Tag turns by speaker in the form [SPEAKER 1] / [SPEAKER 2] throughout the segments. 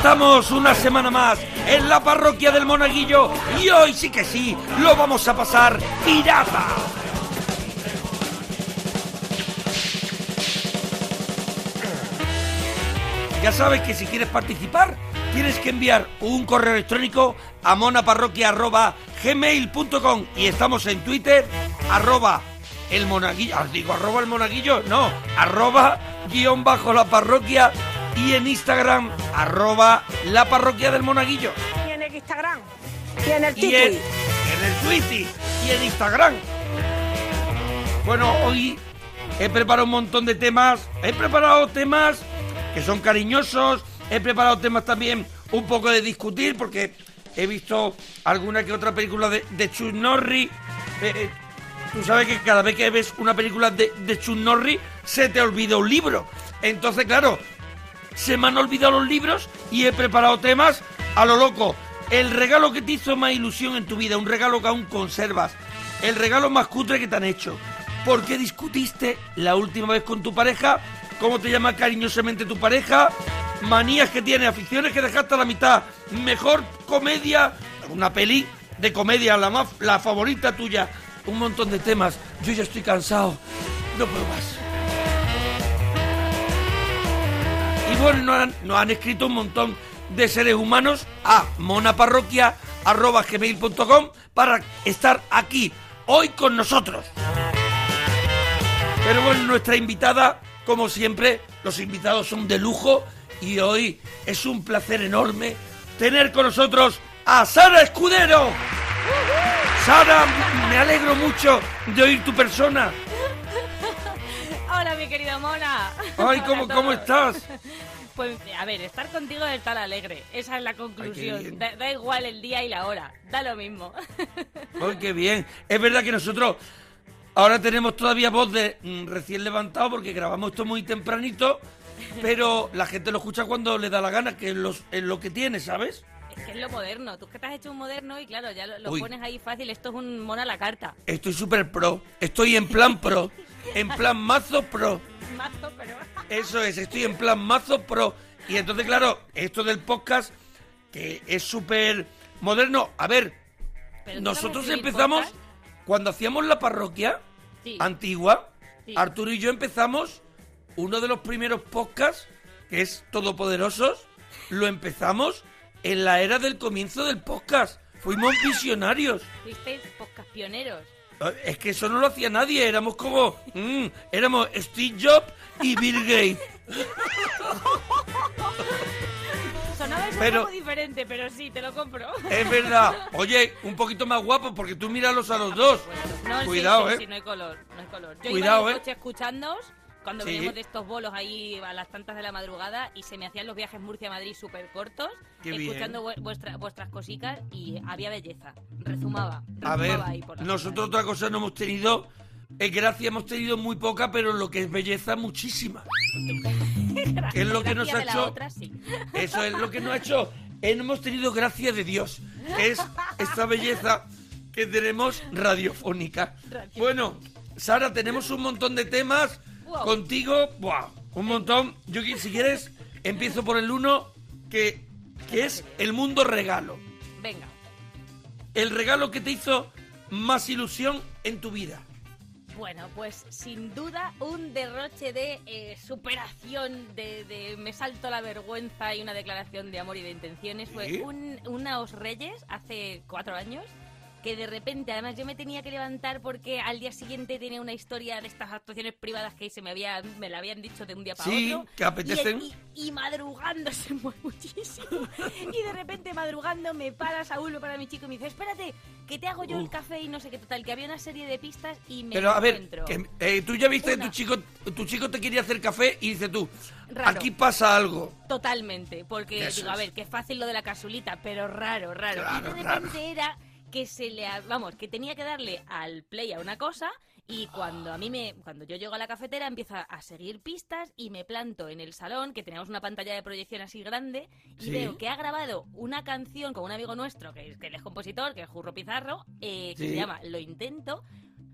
[SPEAKER 1] Estamos una semana más en la parroquia del Monaguillo y hoy sí que sí, lo vamos a pasar pirata. Ya sabes que si quieres participar, tienes que enviar un correo electrónico a monaparroquia.gmail.com y estamos en Twitter, arroba el monaguillo, os digo arroba el monaguillo, no, arroba guion bajo la parroquia y en Instagram, arroba la parroquia del monaguillo.
[SPEAKER 2] ¿Y en el Instagram? ¿Y en el
[SPEAKER 1] Y en,
[SPEAKER 2] Twitter?
[SPEAKER 1] en el Twitter y en Instagram. Bueno, hoy he preparado un montón de temas. He preparado temas que son cariñosos. He preparado temas también un poco de discutir porque he visto alguna que otra película de, de Chuck Norris. Eh, eh, tú sabes que cada vez que ves una película de, de Chuck Norris se te olvida un libro. Entonces, claro, se me han olvidado los libros y he preparado temas a lo loco. El regalo que te hizo más ilusión en tu vida, un regalo que aún conservas, el regalo más cutre que te han hecho. ¿Por qué discutiste la última vez con tu pareja? ¿Cómo te llama cariñosamente tu pareja? Manías que tiene, aficiones que dejaste a la mitad. Mejor comedia, una peli de comedia, la, más, la favorita tuya. Un montón de temas. Yo ya estoy cansado. No puedo más. Bueno, nos han, nos han escrito un montón de seres humanos a monaparroquia.gmail.com para estar aquí hoy con nosotros. Pero bueno, nuestra invitada, como siempre, los invitados son de lujo y hoy es un placer enorme tener con nosotros a Sara Escudero. Sara, me alegro mucho de oír tu persona.
[SPEAKER 3] Hola, mi querida Mona.
[SPEAKER 1] Ay, ¿cómo, cómo estás?
[SPEAKER 3] Pues, a ver, estar contigo es estar alegre. Esa es la conclusión. Da, da igual el día y la hora. Da lo mismo.
[SPEAKER 1] Ay, qué bien. Es verdad que nosotros ahora tenemos todavía voz de mm, recién levantado porque grabamos esto muy tempranito, pero la gente lo escucha cuando le da la gana, que es, los- es lo que tiene, ¿sabes?
[SPEAKER 3] es que es lo moderno. Tú que te has hecho un moderno y claro, ya lo, lo pones ahí fácil. Esto es un Mona a la carta.
[SPEAKER 1] Estoy súper pro. Estoy en plan pro. En plan mazo pro.
[SPEAKER 3] Mazo.
[SPEAKER 1] Eso es, estoy en plan mazo pro. Y entonces, claro, esto del podcast, que es súper moderno. A ver, nosotros empezamos
[SPEAKER 3] podcast.
[SPEAKER 1] cuando hacíamos la parroquia
[SPEAKER 3] Sí.
[SPEAKER 1] antigua.
[SPEAKER 3] Sí.
[SPEAKER 1] Arturo y yo empezamos uno de los primeros podcasts, que es Todopoderosos, lo empezamos en la era del comienzo del podcast. Fuimos visionarios.
[SPEAKER 3] Fuisteis podcast pioneros.
[SPEAKER 1] Es que eso no lo hacía nadie, éramos como... mm, éramos Steve Jobs y Bill Gates.
[SPEAKER 3] Sonaba eso
[SPEAKER 1] Pero-
[SPEAKER 3] un poco diferente, pero sí, te lo compro.
[SPEAKER 1] Es verdad. Oye, un poquito más guapo porque tú míralos a los dos.
[SPEAKER 3] No,
[SPEAKER 1] Cuidado,
[SPEAKER 3] sí,
[SPEAKER 1] ¿eh?
[SPEAKER 3] sí, no hay color, no hay color. Yo
[SPEAKER 1] Cuidado,
[SPEAKER 3] iba en
[SPEAKER 1] ¿eh?
[SPEAKER 3] el coche escuchándoos cuando
[SPEAKER 1] Sí.
[SPEAKER 3] veníamos de estos bolos ahí a las tantas de la madrugada y se me hacían los viajes Murcia-Madrid súper cortos,
[SPEAKER 1] Qué
[SPEAKER 3] escuchando vue- vuestra- vuestras cositas y había belleza. Rezumaba,
[SPEAKER 1] A ver,
[SPEAKER 3] rezumaba ahí por
[SPEAKER 1] nosotros otra cosa no hemos tenido... Es gracia hemos tenido muy poca, pero lo que es belleza muchísima. es lo que nos ha hecho...
[SPEAKER 3] otra, sí.
[SPEAKER 1] Eso es lo que nos ha hecho. Eh, Hemos tenido gracia de Dios, es esta belleza que tenemos radiofónica. Bueno, Sara, tenemos un montón de temas
[SPEAKER 3] Wow.
[SPEAKER 1] contigo. Buah, un montón. Yo, qui- si quieres, empiezo por el uno, que, que es el mundo regalo.
[SPEAKER 3] Venga,
[SPEAKER 1] El regalo que te hizo más ilusión en tu vida.
[SPEAKER 3] Bueno, pues sin duda un derroche de eh, superación, de, de me salto la vergüenza y una declaración de amor y de intenciones. Fue un, unos reyes hace cuatro años que de repente, además yo me tenía que levantar porque al día siguiente tenía una historia de estas actuaciones privadas que se me había, me la habían dicho de un día para
[SPEAKER 1] Sí,
[SPEAKER 3] otro.
[SPEAKER 1] que apetecen.
[SPEAKER 3] Y, y- y madrugando se mueve muchísimo. y de repente madrugando me para Saúl, me para mi chico y me dice, espérate, que te hago yo el café y no sé qué total, que había una serie de pistas y me
[SPEAKER 1] Pero a ver, que, eh, tú ya viste
[SPEAKER 3] Una.
[SPEAKER 1] tu chico, tu chico te quería hacer café y dice tú,
[SPEAKER 3] Raro.
[SPEAKER 1] aquí pasa algo.
[SPEAKER 3] Totalmente, porque
[SPEAKER 1] Eso
[SPEAKER 3] digo, a ver, que es fácil lo de la casulita, pero raro, raro.
[SPEAKER 1] Claro,
[SPEAKER 3] y de
[SPEAKER 1] raro.
[SPEAKER 3] repente era que se le, vamos, que tenía que darle al play a una cosa y cuando a mí me, cuando yo llego a la cafetera empiezo a- seguir pistas y me planto en el salón, que teníamos una pantalla de proyección así grande y
[SPEAKER 1] Sí.
[SPEAKER 3] veo que ha grabado una canción con un amigo nuestro que, es- que él es compositor, que es Jurro Pizarro, eh, que
[SPEAKER 1] Sí.
[SPEAKER 3] se llama Lo Intento.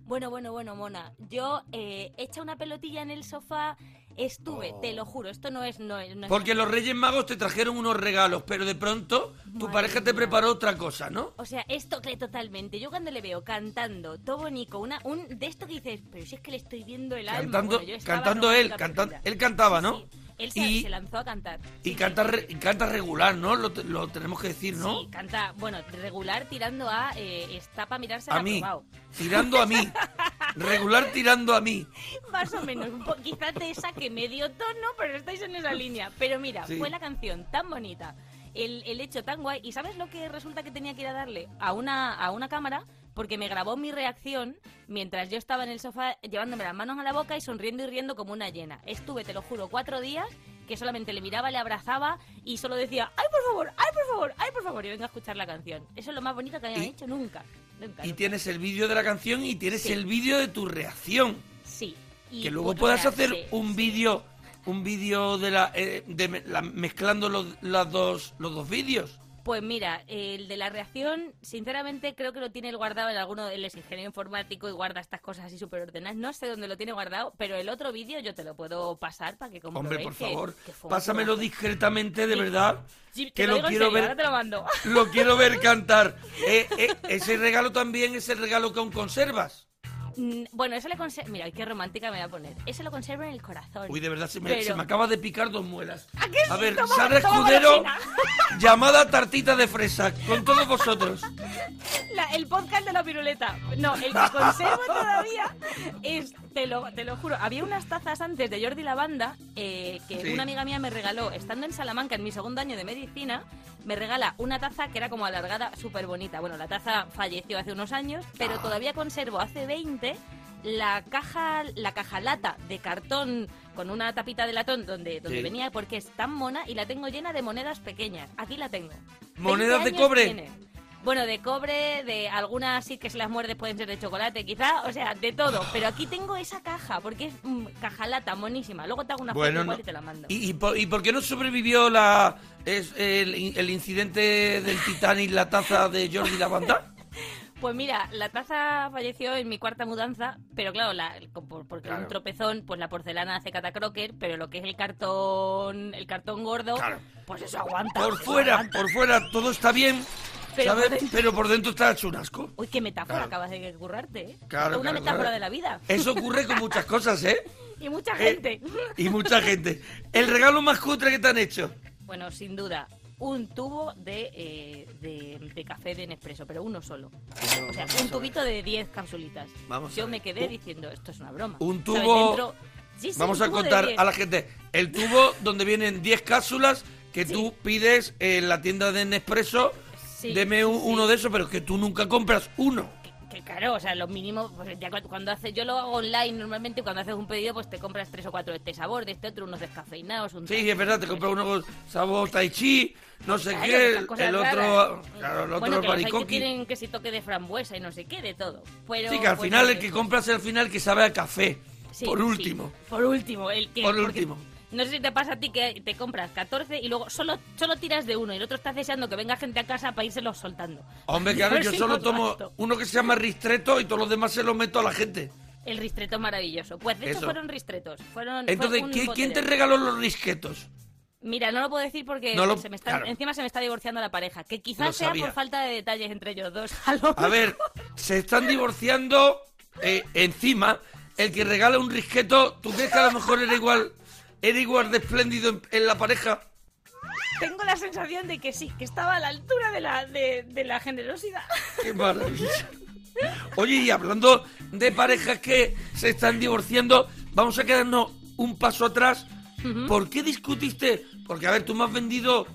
[SPEAKER 3] Bueno, bueno, bueno, Mona. Yo eh, hecha una pelotilla en el sofá, estuve, te lo juro, esto no es... No, es- no es-
[SPEAKER 1] Porque los Reyes Magos te trajeron unos regalos, pero de pronto tu
[SPEAKER 3] Madre
[SPEAKER 1] pareja te
[SPEAKER 3] mía.
[SPEAKER 1] preparó otra cosa, ¿no?
[SPEAKER 3] O sea, esto que totalmente. Yo cuando le veo cantando, todo bonito, una, un de esto que dices, pero si es que le estoy viendo el alma.
[SPEAKER 1] Cantando,
[SPEAKER 3] Bueno, yo estaba
[SPEAKER 1] cantando él,
[SPEAKER 3] romántica
[SPEAKER 1] cantando,
[SPEAKER 3] perdida.
[SPEAKER 1] él cantaba,
[SPEAKER 3] Sí,
[SPEAKER 1] ¿no?
[SPEAKER 3] sí. Él se,
[SPEAKER 1] Y-
[SPEAKER 3] se lanzó a cantar.
[SPEAKER 1] Y
[SPEAKER 3] Sí,
[SPEAKER 1] canta,
[SPEAKER 3] sí.
[SPEAKER 1] canta regular, ¿no? Lo, lo tenemos que decir, ¿no?
[SPEAKER 3] Sí, canta, bueno, regular tirando a eh, está para mirarse
[SPEAKER 1] a mí,
[SPEAKER 3] aprobado.
[SPEAKER 1] tirando a mí. Regular tirando a mí.
[SPEAKER 3] Más o menos, quizás de esa que medio tono, pero estáis en esa línea. Pero mira, fue la canción tan bonita, el, el hecho tan guay. ¿Y sabes lo que resulta que tenía que ir a darle? A una, a una cámara, porque me grabó mi reacción mientras yo estaba en el sofá llevándome las manos a la boca y sonriendo y riendo como una llena. Estuve, te lo juro, cuatro días que solamente le miraba, le abrazaba y solo decía, ¡ay, por favor! ¡ay, por favor! ¡ay, por favor! Y venga a escuchar la canción. Eso es lo más bonito que habían
[SPEAKER 1] Y-
[SPEAKER 3] hecho nunca. Nunca,
[SPEAKER 1] Y
[SPEAKER 3] nunca.
[SPEAKER 1] tienes el vídeo de la canción y tienes
[SPEAKER 3] Sí.
[SPEAKER 1] el vídeo de tu reacción.
[SPEAKER 3] Sí. Y,
[SPEAKER 1] que luego puedas hacer
[SPEAKER 3] sí,
[SPEAKER 1] un
[SPEAKER 3] sí.
[SPEAKER 1] vídeo un vídeo de la, eh, de la- mezclando los, las dos los dos vídeos
[SPEAKER 3] Pues mira, el de la reacción, sinceramente creo que lo tiene guardado en alguno, él es ingeniero informático y guarda estas cosas así súper ordenadas. No sé dónde lo tiene guardado, pero el otro vídeo yo te lo puedo pasar para que comprobéis
[SPEAKER 1] hombre por favor
[SPEAKER 3] que
[SPEAKER 1] pásamelo discretamente de
[SPEAKER 3] Sí.
[SPEAKER 1] verdad
[SPEAKER 3] Sí,
[SPEAKER 1] que
[SPEAKER 3] lo
[SPEAKER 1] quiero
[SPEAKER 3] serio,
[SPEAKER 1] ver
[SPEAKER 3] ahora te lo mando.
[SPEAKER 1] lo quiero ver cantar Eh, eh, ese regalo también es el regalo que aún conservas
[SPEAKER 3] Bueno, eso le conservo... Mira, qué romántica me voy a poner. Eso lo conservo en el corazón.
[SPEAKER 1] uy de verdad se me,
[SPEAKER 3] Pero-
[SPEAKER 1] se me acaba de picar dos muelas
[SPEAKER 3] ¿A que
[SPEAKER 1] a
[SPEAKER 3] sí?
[SPEAKER 1] ver
[SPEAKER 3] Toma-
[SPEAKER 1] Sara
[SPEAKER 3] toma
[SPEAKER 1] Escudero llamada tartita de fresa con todos vosotros
[SPEAKER 3] La- el podcast de la piruleta. No, el que conservo todavía es, te lo, te lo juro, había unas tazas antes de Jordi Lavanda eh, que
[SPEAKER 1] Sí.
[SPEAKER 3] una amiga mía me regaló, estando en Salamanca en mi segundo año de medicina, me regala una taza que era como alargada, súper bonita. Bueno, la taza falleció hace unos años, pero todavía conservo hace 20 la caja, la caja lata de cartón con una tapita de latón donde, donde
[SPEAKER 1] Sí.
[SPEAKER 3] venía porque es tan mona y la tengo llena de monedas pequeñas. Aquí la tengo.
[SPEAKER 1] ¿Monedas
[SPEAKER 3] 20
[SPEAKER 1] de cobre?
[SPEAKER 3] tiene. Bueno, de cobre, de algunas sí que se las muerdes pueden ser de chocolate, quizá, o sea, de todo. Pero aquí tengo esa caja, porque es mm, caja lata, monísima. Luego te hago una
[SPEAKER 1] Bueno,
[SPEAKER 3] foto
[SPEAKER 1] no-
[SPEAKER 3] y te la mando.
[SPEAKER 1] ¿Y, y por, y por qué no sobrevivió la es el, el incidente del Titanic, la taza de Jordi Lavanda?
[SPEAKER 3] Pues mira, la taza falleció en mi cuarta mudanza, pero claro, la, por- porque
[SPEAKER 1] Claro.
[SPEAKER 3] un tropezón, pues la porcelana hace catacroker, pero lo que es el cartón, el cartón gordo,
[SPEAKER 1] Claro.
[SPEAKER 3] pues eso aguanta.
[SPEAKER 1] Por
[SPEAKER 3] eso
[SPEAKER 1] fuera,
[SPEAKER 3] aguanta.
[SPEAKER 1] por fuera todo está bien,
[SPEAKER 3] Pero
[SPEAKER 1] ¿sabes?
[SPEAKER 3] por dentro-
[SPEAKER 1] Pero por dentro está hecho un asco.
[SPEAKER 3] Uy, qué metáfora
[SPEAKER 1] Claro.
[SPEAKER 3] acabas de currarte, ¿eh?
[SPEAKER 1] Claro,
[SPEAKER 3] Una
[SPEAKER 1] claro,
[SPEAKER 3] metáfora de la vida.
[SPEAKER 1] Eso ocurre con muchas cosas, ¿eh?
[SPEAKER 3] Y mucha
[SPEAKER 1] Eh,
[SPEAKER 3] gente.
[SPEAKER 1] Y mucha gente. El regalo más cutre que te han hecho.
[SPEAKER 3] Bueno, sin duda, un tubo de, eh, de, de café de Nespresso, pero uno solo. O sea, un tubito de 10 capsulitas.
[SPEAKER 1] Vamos
[SPEAKER 3] Yo me quedé diciendo, esto es una broma.
[SPEAKER 1] un tubo-
[SPEAKER 3] Dentro- Sí, sí,
[SPEAKER 1] Vamos
[SPEAKER 3] un
[SPEAKER 1] a
[SPEAKER 3] tubo
[SPEAKER 1] contar
[SPEAKER 3] 10.
[SPEAKER 1] a la gente el tubo donde vienen 10 cápsulas que
[SPEAKER 3] Sí.
[SPEAKER 1] tú pides en la tienda de Nespresso.
[SPEAKER 3] Sí,
[SPEAKER 1] Deme
[SPEAKER 3] sí,
[SPEAKER 1] un-
[SPEAKER 3] sí.
[SPEAKER 1] uno de esos, pero que tú nunca compras uno.
[SPEAKER 3] Que claro, o sea, lo mínimo, pues ya cu- cuando haces, yo lo hago online normalmente, cuando haces un pedido, pues te compras tres o cuatro de este sabor, de este otro, unos descafeinados, un
[SPEAKER 1] Sí, es verdad, te compras uno con sabor tai chi, no sé
[SPEAKER 3] Claro,
[SPEAKER 1] qué, el, otro, claro, el otro
[SPEAKER 3] bueno, que los hay que tienen que si toque de frambuesa y no sé qué, de todo. Pero,
[SPEAKER 1] Sí, que al
[SPEAKER 3] pues,
[SPEAKER 1] final el que compras es el final que sabe a café.
[SPEAKER 3] Sí,
[SPEAKER 1] por último.
[SPEAKER 3] por último, el que.
[SPEAKER 1] Por
[SPEAKER 3] porque
[SPEAKER 1] último.
[SPEAKER 3] No sé si te pasa a ti que te compras 14 y luego solo, solo tiras de uno y el otro estás deseando que venga gente a casa para irselos soltando.
[SPEAKER 1] Hombre,
[SPEAKER 3] A
[SPEAKER 1] claro,
[SPEAKER 3] ver
[SPEAKER 1] yo
[SPEAKER 3] si
[SPEAKER 1] solo tomo
[SPEAKER 3] gasto.
[SPEAKER 1] uno que se llama ristreto y todos los demás se los meto a la gente.
[SPEAKER 3] El ristreto es maravilloso. Pues de hecho
[SPEAKER 1] Eso.
[SPEAKER 3] fueron ristretos. Fueron, fue
[SPEAKER 1] Entonces, ¿quién, te regaló los risquetos?
[SPEAKER 3] Mira, no lo puedo decir porque
[SPEAKER 1] No lo-
[SPEAKER 3] se me está,
[SPEAKER 1] claro.
[SPEAKER 3] encima se me está divorciando la pareja. Que quizás sea por falta de detalles entre ellos dos. A, lo
[SPEAKER 1] A ver, se están divorciando eh, encima. El que regala un risqueto, ¿tú crees que a lo mejor era igual, era igual de espléndido en, en la pareja?
[SPEAKER 3] tengo la sensación de que sí, que estaba a la altura de la, de, de la generosidad.
[SPEAKER 1] Qué maravilla. Oye, y hablando de parejas que se están divorciando, vamos a quedarnos un paso atrás. ¿Por qué discutiste? Porque, a ver, tú me has vendido...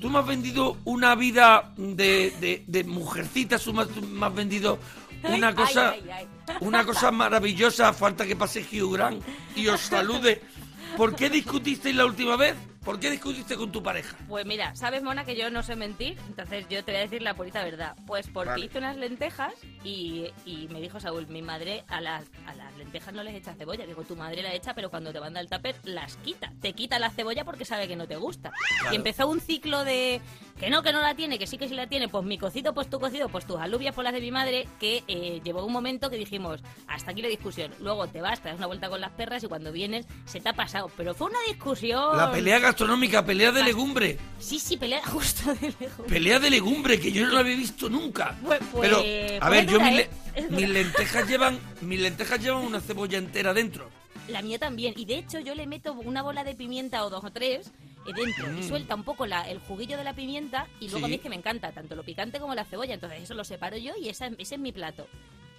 [SPEAKER 1] Tú me has vendido una vida de, de, de mujercitas, tú me has, tú me has vendido una
[SPEAKER 3] Ay,
[SPEAKER 1] cosa...
[SPEAKER 3] ay, ay.
[SPEAKER 1] Una cosa maravillosa, falta que pase Hugh Grant y os salude. ¿Por qué discutisteis la última vez? ¿Por qué discutiste con tu pareja?
[SPEAKER 3] Pues mira, sabes, Mona, que yo no sé mentir, entonces yo te voy a decir la purita verdad. Pues porque
[SPEAKER 1] Vale.
[SPEAKER 3] hice unas lentejas y, y me dijo Saúl, mi madre a las, a las lentejas no les echa cebolla. Digo, tu madre la echa, pero cuando te manda el tupper las quita. Te quita la cebolla porque sabe que no te gusta. Y empezó un ciclo de que no, que no la tiene, que sí que sí la tiene. Pues mi cocido, pues tu cocido, pues tus alubias, pues las de mi madre, que eh, llevó un momento que dijimos, hasta aquí la discusión. Luego te vas, te das una vuelta con las perras y cuando vienes se te ha pasado. Pero fue una discusión.
[SPEAKER 1] La pelea gastronómica, pelea de legumbre.
[SPEAKER 3] Sí, sí, pelea justo de lejos.
[SPEAKER 1] Pelea de legumbre, que yo no la había visto nunca.
[SPEAKER 3] Pues-
[SPEAKER 1] Pero,
[SPEAKER 3] pues-
[SPEAKER 1] a
[SPEAKER 3] pues
[SPEAKER 1] ver, yo mis,
[SPEAKER 3] ¿eh?
[SPEAKER 1] le- mis lentejas llevan, mis lentejas llevan una cebolla entera dentro.
[SPEAKER 3] La mía también. Y de hecho yo le meto una bola de pimienta o dos o tres eh, dentro y suelta un poco la- el juguillo de la pimienta y luego
[SPEAKER 1] Mm. Sí.
[SPEAKER 3] a mí es que me encanta tanto lo picante como la cebolla. Entonces eso lo separo yo y esa, ese es mi plato.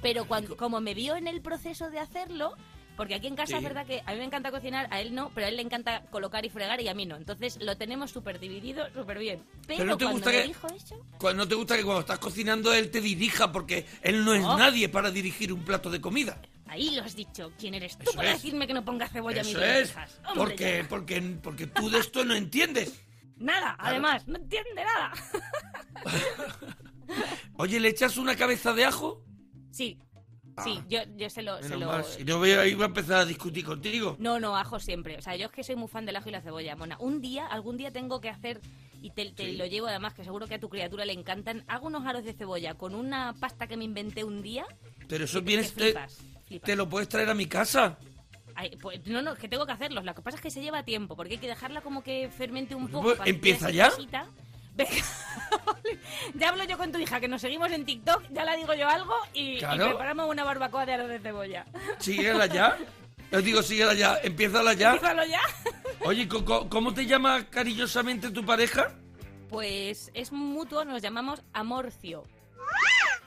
[SPEAKER 3] Pero cuando, como me vio en el proceso de hacerlo... Porque aquí en casa
[SPEAKER 1] Sí.
[SPEAKER 3] es verdad que a mí me encanta cocinar, a él no, pero a él le encanta colocar y fregar y a mí no. Entonces lo tenemos súper dividido, súper bien. Pero,
[SPEAKER 1] Pero no te gusta que-
[SPEAKER 3] eso...
[SPEAKER 1] Cuando no te gusta que cuando estás cocinando él te dirija, porque él no es nadie para dirigir un plato de comida.
[SPEAKER 3] Ahí lo has dicho. ¿Quién eres tú
[SPEAKER 1] Eso
[SPEAKER 3] para
[SPEAKER 1] es.
[SPEAKER 3] decirme que no ponga cebolla a mis
[SPEAKER 1] es, porque,
[SPEAKER 3] ya.
[SPEAKER 1] porque, porque tú de esto no entiendes.
[SPEAKER 3] Nada, además, no entiende nada.
[SPEAKER 1] Oye, ¿le echas una cabeza de ajo?
[SPEAKER 3] Sí, sí, yo, yo se lo... se lo-
[SPEAKER 1] mal, si no voy a, iba a empezar a discutir contigo.
[SPEAKER 3] No, no, ajo siempre. O sea, yo es que soy muy fan del ajo y la cebolla, mona. Un día, algún día tengo que hacer, y te, te
[SPEAKER 1] Sí.
[SPEAKER 3] lo llevo además, que seguro que a tu criatura le encantan, hago unos aros de cebolla con una pasta que me inventé un día.
[SPEAKER 1] Pero eso vienes, te,
[SPEAKER 3] flipas, flipas.
[SPEAKER 1] te lo puedes traer a mi casa.
[SPEAKER 3] Ay, pues, no, no, es que tengo que hacerlos. Lo que pasa es que se lleva tiempo, porque hay que dejarla como que fermente un
[SPEAKER 1] Pues,
[SPEAKER 3] poco.
[SPEAKER 1] pues, ¿empieza ya?
[SPEAKER 3] espesita. Venga, ya hablo yo con tu hija, que nos seguimos en TikTok, ya la digo yo algo y, preparamos una barbacoa de aros de cebolla.
[SPEAKER 1] Síguela ya. Os digo, síguela ya. Empiézala ya.
[SPEAKER 3] ¿Empiézalo ya?
[SPEAKER 1] Oye, ¿cómo te llama cariñosamente tu pareja?
[SPEAKER 3] Pues es mutuo, nos llamamos Amorcio.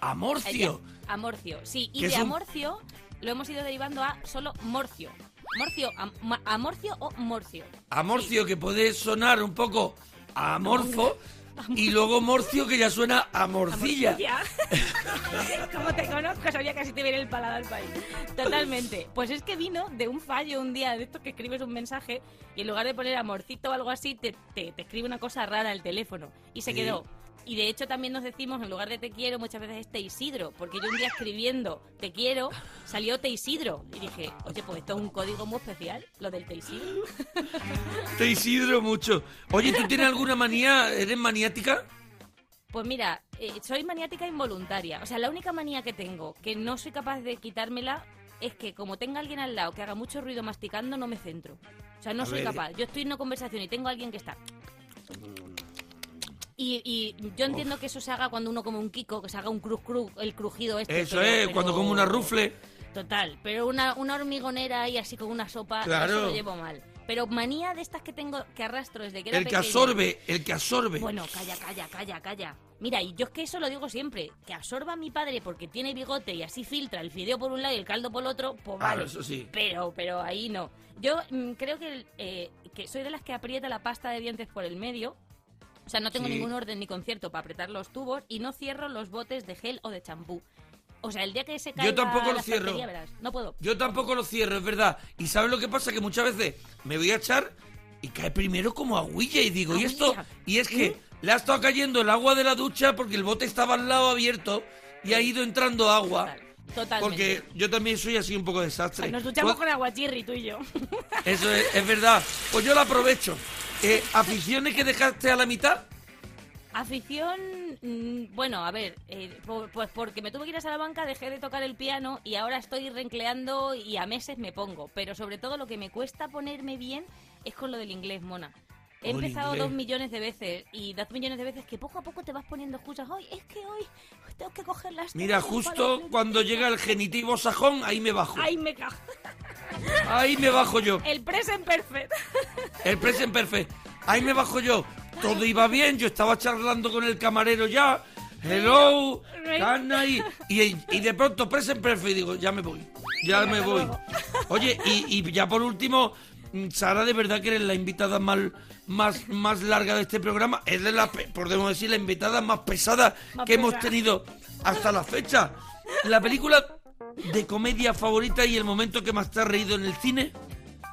[SPEAKER 1] Amorcio.
[SPEAKER 3] Ella, Amorcio, sí. Y de
[SPEAKER 1] un-
[SPEAKER 3] Amorcio lo hemos ido derivando a solo Morcio. Morcio, am- Amorcio o Morcio.
[SPEAKER 1] Amorcio, que puede sonar un poco amorfo. Y luego morcio, que ya suena a morcilla.
[SPEAKER 3] Como te conozco, sabía que así te viene el paladar al país. Totalmente. Pues es que vino de un fallo un día de estos que escribes un mensaje y en lugar de poner amorcito o algo así, te, te- te escribe una cosa rara el teléfono. Y se
[SPEAKER 1] Sí.
[SPEAKER 3] quedó. Y de hecho también nos decimos, en lugar de te quiero, muchas veces es te Isidro. Porque yo un día escribiendo te quiero, salió te Isidro. Y dije, oye, pues esto es un código muy especial, lo del te Isidro.
[SPEAKER 1] Te Isidro mucho. Oye, ¿tú tienes alguna manía? ¿Eres maniática?
[SPEAKER 3] Pues mira, eh, soy maniática involuntaria. O sea, la única manía que tengo, que no soy capaz de quitármela, es que como tenga alguien al lado que haga mucho ruido masticando, no me centro. O sea, no
[SPEAKER 1] A
[SPEAKER 3] soy
[SPEAKER 1] ver.
[SPEAKER 3] capaz. Yo estoy en una conversación y tengo a alguien que está... Y, y yo entiendo que eso se haga cuando uno come un kiko, que se haga un cruz cruz, el crujido este.
[SPEAKER 1] Eso
[SPEAKER 3] pero-
[SPEAKER 1] es,
[SPEAKER 3] pero-
[SPEAKER 1] cuando como una rufle.
[SPEAKER 3] Total, pero una, una hormigonera ahí así con una sopa,
[SPEAKER 1] Claro.
[SPEAKER 3] eso lo llevo mal. Pero manía de estas que tengo, que arrastro desde que era
[SPEAKER 1] El que
[SPEAKER 3] pequeña.
[SPEAKER 1] absorbe, el que absorbe.
[SPEAKER 3] Bueno, calla, calla, calla, calla. Mira, y yo es que eso lo digo siempre, que absorba a mi padre porque tiene bigote y así filtra el fideo por un lado y el caldo por el otro, pues
[SPEAKER 1] Claro,
[SPEAKER 3] vale.
[SPEAKER 1] Ah, eso sí.
[SPEAKER 3] Pero, pero ahí no. Yo mm, creo que, eh, que soy de las que aprieta la pasta de dientes por el medio. O sea, no tengo
[SPEAKER 1] Sí.
[SPEAKER 3] ningún orden ni concierto para apretar los tubos y no cierro los botes de gel o de champú. O sea, el día que se caiga
[SPEAKER 1] tampoco lo
[SPEAKER 3] la
[SPEAKER 1] cierro.
[SPEAKER 3] verás, no puedo.
[SPEAKER 1] Yo tampoco lo cierro, es verdad. Y ¿sabes lo que pasa? Que muchas veces me voy a echar y cae primero como agüilla y digo, ¿y esto? Y es que le ha estado cayendo el agua de la ducha porque el bote estaba al lado abierto y ha ido entrando agua.
[SPEAKER 3] Total, totalmente.
[SPEAKER 1] Porque yo también soy así un poco desastre.
[SPEAKER 3] Nos duchamos
[SPEAKER 1] Pues-
[SPEAKER 3] con aguachirri, tú y yo.
[SPEAKER 1] Eso es, es verdad. Pues yo lo aprovecho. Eh, ¿Aficiones que dejaste a la mitad?
[SPEAKER 3] Afición, mm, bueno, a ver, eh, pues porque me tuve que ir a Salamanca, dejé de tocar el piano y ahora estoy rencleando y a meses me pongo. Pero sobre todo lo que me cuesta ponerme bien es con lo del inglés, mona. He empezado
[SPEAKER 1] inglés.
[SPEAKER 3] dos millones de veces y dos millones de veces que poco a poco te vas poniendo excusas. Hoy es que hoy tengo que coger las.
[SPEAKER 1] Mira, justo cuando llega el genitivo sajón, ahí me bajo.
[SPEAKER 3] ¡Ay, me cago!
[SPEAKER 1] Ahí me bajo yo.
[SPEAKER 3] El present perfect.
[SPEAKER 1] El present perfect. Ahí me bajo yo. todo iba bien, yo estaba charlando con el camarero ya, hello, Carna, y, y, y de pronto present perfect, digo, ya me voy, ya me voy. Oye, y, y ya por último, mm, Sara, de verdad que eres la invitada más, más, más larga de este programa, es de la, podemos decir, la invitada más pesada
[SPEAKER 3] Más
[SPEAKER 1] que hemos tenido hasta la fecha. La película de comedia favorita y el momento que más te has reído en el cine.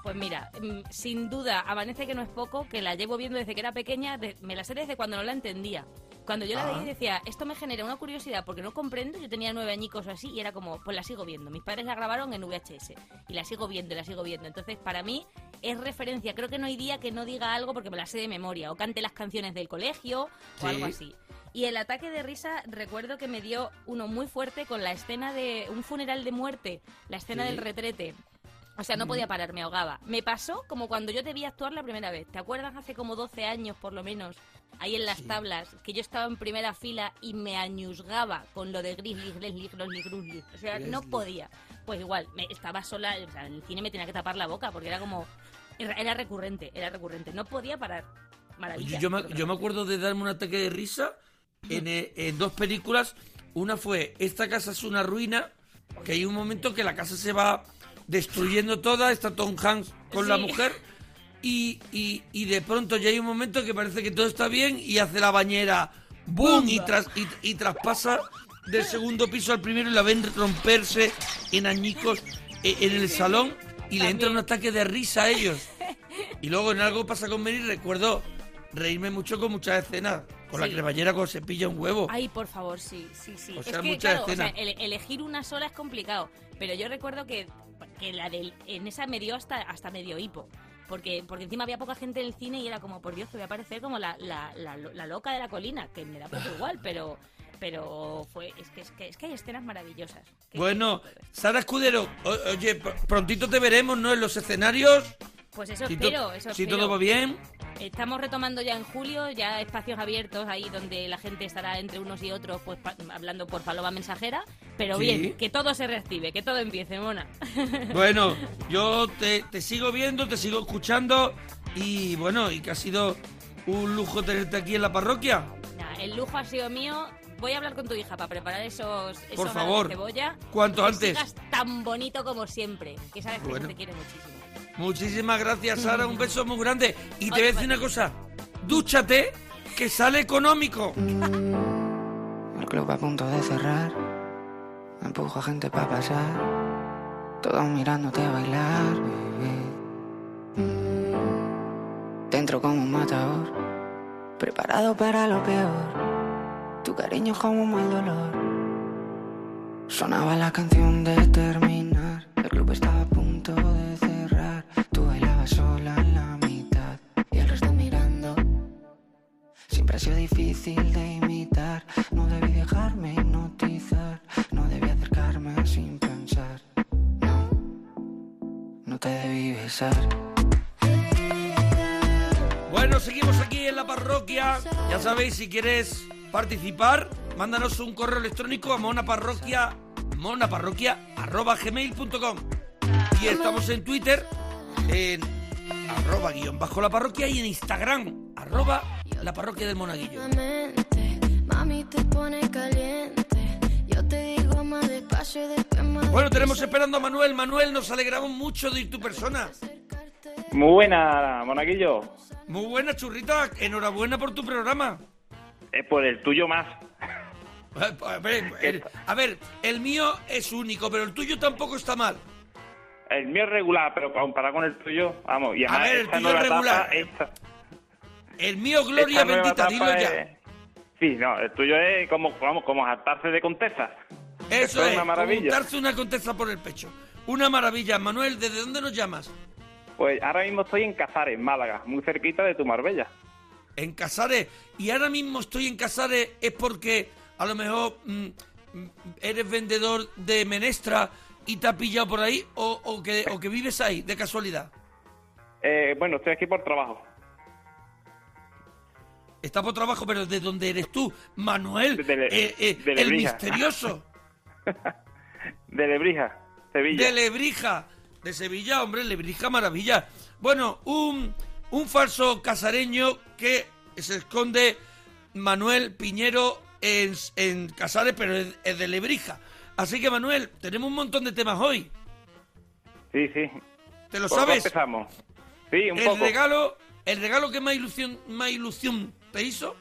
[SPEAKER 3] Pues mira, mm, sin duda, Amanece que no es poco, que la llevo viendo desde que era pequeña, me la sé desde cuando no la entendía. Cuando yo la
[SPEAKER 1] Ah.
[SPEAKER 3] veía y decía, esto me genera una curiosidad porque no comprendo, yo tenía nueve añicos o así y era como, pues la sigo viendo. Mis padres la grabaron en VHS y la sigo viendo, y la sigo viendo. Entonces, para mí es referencia. Creo que no hay día que no diga algo porque me la sé de memoria o cante las canciones del colegio o algo así. Y el ataque de risa, recuerdo que me dio uno muy fuerte con la escena de un funeral de muerte, la escena
[SPEAKER 1] Sí.
[SPEAKER 3] del retrete. O sea, no podía parar, me ahogaba. Me pasó como cuando yo te vi actuar la primera vez. ¿Te acuerdas hace como 12 años, por lo menos, ahí en las tablas, que yo estaba en primera fila y me añusgaba con lo de Grizzly, Grizzly, Grizzly, Grizzly? O sea, no podía. Pues igual, me, estaba sola, o sea, en el cine me tenía que tapar la boca porque era como... Era, era recurrente, era recurrente. No podía parar. Maravilla.
[SPEAKER 1] Yo, me, yo me acuerdo de darme un ataque de risa en, eh, en dos películas. Una fue Esta casa es una ruina, que hay un momento que la casa se va destruyendo toda, está Tom Hanks con la mujer, y, y, y de pronto ya hay un momento que parece que todo está bien y hace la bañera ¡boom! Y, tras, y, y traspasa del segundo piso al primero y la ven romperse en añicos eh, en el salón y le entra un ataque de risa a ellos. Y luego en algo pasa con Mary recuerdo reírme mucho con muchas escenas. Con la cremallera cuando se pilla un huevo.
[SPEAKER 3] Ay, por favor, sí, sí, sí.
[SPEAKER 1] O
[SPEAKER 3] es
[SPEAKER 1] sea,
[SPEAKER 3] que,
[SPEAKER 1] muchas
[SPEAKER 3] claro, o sea,
[SPEAKER 1] escenas.
[SPEAKER 3] ele- elegir una sola es complicado. Pero yo recuerdo que, que la del, en esa me dio hasta, hasta medio hipo. Porque, porque encima había poca gente en el cine y era como, por Dios, que voy a parecer como la, la, la, la loca de la colina, que me da poco igual, pero pero fue es que, es que es que hay escenas maravillosas.
[SPEAKER 1] Bueno, Sara Escudero, oye, pr- prontito te veremos, ¿no? En los escenarios.
[SPEAKER 3] Pues eso
[SPEAKER 1] Si,
[SPEAKER 3] espero, eso
[SPEAKER 1] si
[SPEAKER 3] espero.
[SPEAKER 1] todo va bien.
[SPEAKER 3] Estamos retomando ya en julio, ya espacios abiertos ahí donde la gente estará entre unos y otros pues hablando por paloma mensajera, pero
[SPEAKER 1] Sí.
[SPEAKER 3] bien, que todo se reactive, que todo empiece, mona.
[SPEAKER 1] Bueno, yo te, te sigo viendo, te sigo escuchando y bueno, y que ha sido un lujo tenerte aquí en la parroquia.
[SPEAKER 3] Nah, el lujo ha sido mío. Voy a hablar con tu hija para preparar esos, esos
[SPEAKER 1] Por favor,
[SPEAKER 3] de cebolla.
[SPEAKER 1] cuanto
[SPEAKER 3] que
[SPEAKER 1] antes.
[SPEAKER 3] sigas tan bonito como siempre, que sabes que
[SPEAKER 1] Bueno.
[SPEAKER 3] te quiere muchísimo.
[SPEAKER 1] Muchísimas gracias, Sara, un beso muy grande. Y te voy a decir
[SPEAKER 3] vale.
[SPEAKER 1] una cosa, dúchate, que sale económico.
[SPEAKER 4] El club a punto de cerrar. Empujo a gente para pasar. Todos mirándote bailar, bebé. Dentro como un matador. Preparado para lo peor. Tu cariño es como un mal dolor. Sonaba la canción de terminar. El club estaba Siempre ha sido difícil de imitar. No debí dejarme hipnotizar. No debí acercarme sin pensar. No, no te debí besar.
[SPEAKER 1] Bueno, seguimos aquí en la parroquia. Ya sabéis, si quieres participar, mándanos un correo electrónico a monaparroquia, monaparroquia arroba gmail.com. Y estamos en Twitter, en arroba guion bajo la parroquia y en Instagram, arroba la parroquia del monaguillo.
[SPEAKER 5] Mente, Mami te pone caliente. Yo te digo más despacio, después más
[SPEAKER 1] Bueno, tenemos esperando a Manuel. Manuel, nos alegramos mucho de ir tu persona.
[SPEAKER 6] Muy buena, Monaguillo.
[SPEAKER 1] Muy buena, churrita. Enhorabuena por tu programa.
[SPEAKER 6] Es por el tuyo más.
[SPEAKER 1] A ver, el, a ver, el mío es único, pero el tuyo tampoco está mal.
[SPEAKER 6] El mío es regular, pero comparado con el tuyo, vamos. Y
[SPEAKER 1] A ver, el tuyo es
[SPEAKER 6] nueva
[SPEAKER 1] regular.
[SPEAKER 6] esta-
[SPEAKER 1] El mío, Gloria
[SPEAKER 6] esta
[SPEAKER 1] bendita, dilo ya.
[SPEAKER 6] es- Sí, no, el tuyo es como, vamos, como de contesa.
[SPEAKER 1] Eso
[SPEAKER 6] Esto es una maravilla.
[SPEAKER 1] una contesta por el pecho. Una maravilla. Manuel, ¿desde dónde nos llamas?
[SPEAKER 6] Pues ahora mismo estoy en Casares, Málaga, muy cerquita de tu Marbella.
[SPEAKER 1] En Casares. Y ahora mismo estoy en Casares es porque a lo mejor mm, mm, eres vendedor de menestra y te ha pillado por ahí o, o que, o que vives ahí, de casualidad.
[SPEAKER 6] Eh, bueno, estoy aquí por trabajo.
[SPEAKER 1] Está por trabajo, pero ¿de dónde eres tú? Manuel,
[SPEAKER 6] De Le-
[SPEAKER 1] eh, eh,
[SPEAKER 6] de
[SPEAKER 1] el misterioso.
[SPEAKER 6] De Lebrija, Sevilla.
[SPEAKER 1] De Lebrija, de Sevilla, hombre, Lebrija, maravilla. Bueno, un, un falso casareño que se esconde Manuel Piñero en, en Casares, pero es, es de Lebrija. Así que, Manuel, tenemos un montón de temas hoy.
[SPEAKER 6] Sí, sí.
[SPEAKER 1] ¿Te lo
[SPEAKER 6] ¿Por dónde
[SPEAKER 1] sabes?
[SPEAKER 6] empezamos? Sí, un
[SPEAKER 1] El
[SPEAKER 6] poco.
[SPEAKER 1] regalo, el regalo que más ilusión, más ilusión te hizo.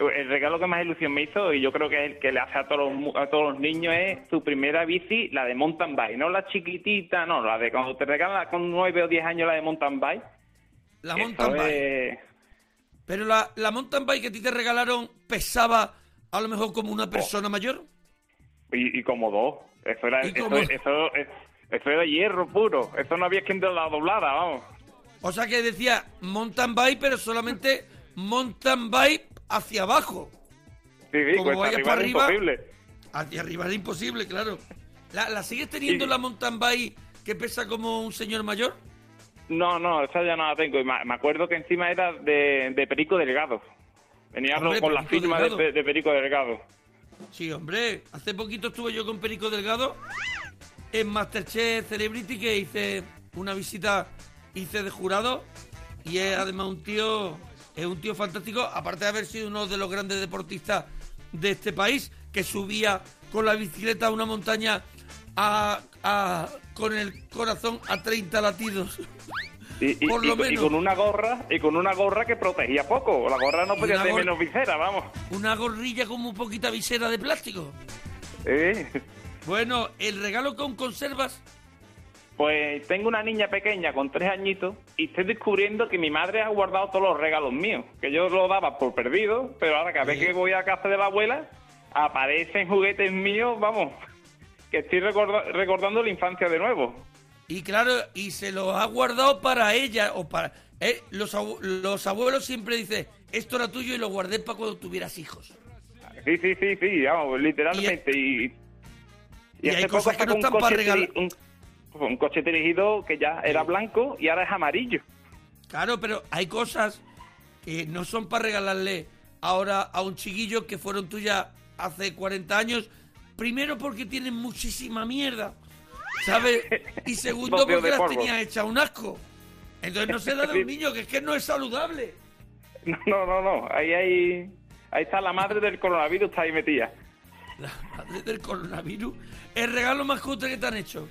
[SPEAKER 6] El regalo que más ilusión me hizo, y yo creo que es el que le hace a todos, los, a todos los niños, es su primera bici, la de mountain bike. No la chiquitita, no, la de cuando te regalan con 9 o 10 años la de mountain bike.
[SPEAKER 1] La
[SPEAKER 6] Eso
[SPEAKER 1] mountain bike.
[SPEAKER 6] es-
[SPEAKER 1] Pero la, la mountain bike que a ti te regalaron pesaba a lo mejor como una persona mayor.
[SPEAKER 6] Y, y como dos. Eso era,
[SPEAKER 1] ¿Y
[SPEAKER 6] eso, eso, es- eso era hierro puro. Eso no había quien de la doblada, vamos.
[SPEAKER 1] O sea que decía mountain bike, pero solamente mountain bike hacia abajo.
[SPEAKER 6] Sí, sí,
[SPEAKER 1] Como vayas
[SPEAKER 6] arriba
[SPEAKER 1] para arriba.
[SPEAKER 6] imposible.
[SPEAKER 1] Hacia arriba era imposible, claro. ¿La, la sigues teniendo
[SPEAKER 6] Sí.
[SPEAKER 1] la mountain bike que pesa como un señor mayor?
[SPEAKER 6] No, no, esa ya no la tengo. Y me acuerdo que encima era de, de Perico Delgado. Venía
[SPEAKER 1] Hombre,
[SPEAKER 6] con la firma de Perico Delgado.
[SPEAKER 1] Sí, hombre. Hace poquito estuve yo con Perico Delgado en Masterchef Celebrity que hice una visita, hice de jurado y es además un tío, es un tío fantástico, aparte de haber sido uno de los grandes deportistas de este país, que subía con la bicicleta a una montaña a- a- con el corazón a 30 latidos.
[SPEAKER 6] Y, y-
[SPEAKER 1] Por
[SPEAKER 6] y-
[SPEAKER 1] lo
[SPEAKER 6] y
[SPEAKER 1] menos.
[SPEAKER 6] con una gorra y con una gorra que protegía poco. La gorra no
[SPEAKER 1] Y
[SPEAKER 6] podía tener menos visera, vamos.
[SPEAKER 1] Una gorrilla como un poquita visera de plástico.
[SPEAKER 6] Eh,
[SPEAKER 1] Bueno, el regalo con conservas
[SPEAKER 6] Pues tengo una niña pequeña con tres añitos y estoy descubriendo que mi madre ha guardado todos los regalos míos, que yo los daba por perdido, pero ahora cada vez que voy a casa de la abuela aparecen juguetes míos, vamos, que estoy recorda- recordando la infancia de nuevo.
[SPEAKER 1] Y claro, y se los ha guardado para ella o para... eh, los, abu- los abuelos siempre dicen, esto era tuyo y lo guardé para cuando tuvieras hijos.
[SPEAKER 6] Sí, sí, sí, sí, vamos, literalmente. Y,
[SPEAKER 1] y hay cosas que no están para regalar.
[SPEAKER 6] Un, un coche dirigido que ya era blanco y ahora es amarillo.
[SPEAKER 1] Claro, pero hay cosas que no son para regalarle ahora a un chiquillo que fueron tuyas hace 40 años. Primero porque tienen muchísima mierda, ¿sabes? Y segundo porque las
[SPEAKER 6] polvo.
[SPEAKER 1] tenía hechas un asco. Entonces no se da de un niño, que es que no es saludable.
[SPEAKER 6] No, no, no, no. Ahí, ahí, ahí está la madre del coronavirus, está ahí metida.
[SPEAKER 1] La madre del coronavirus. El regalo más cutre que te han hecho.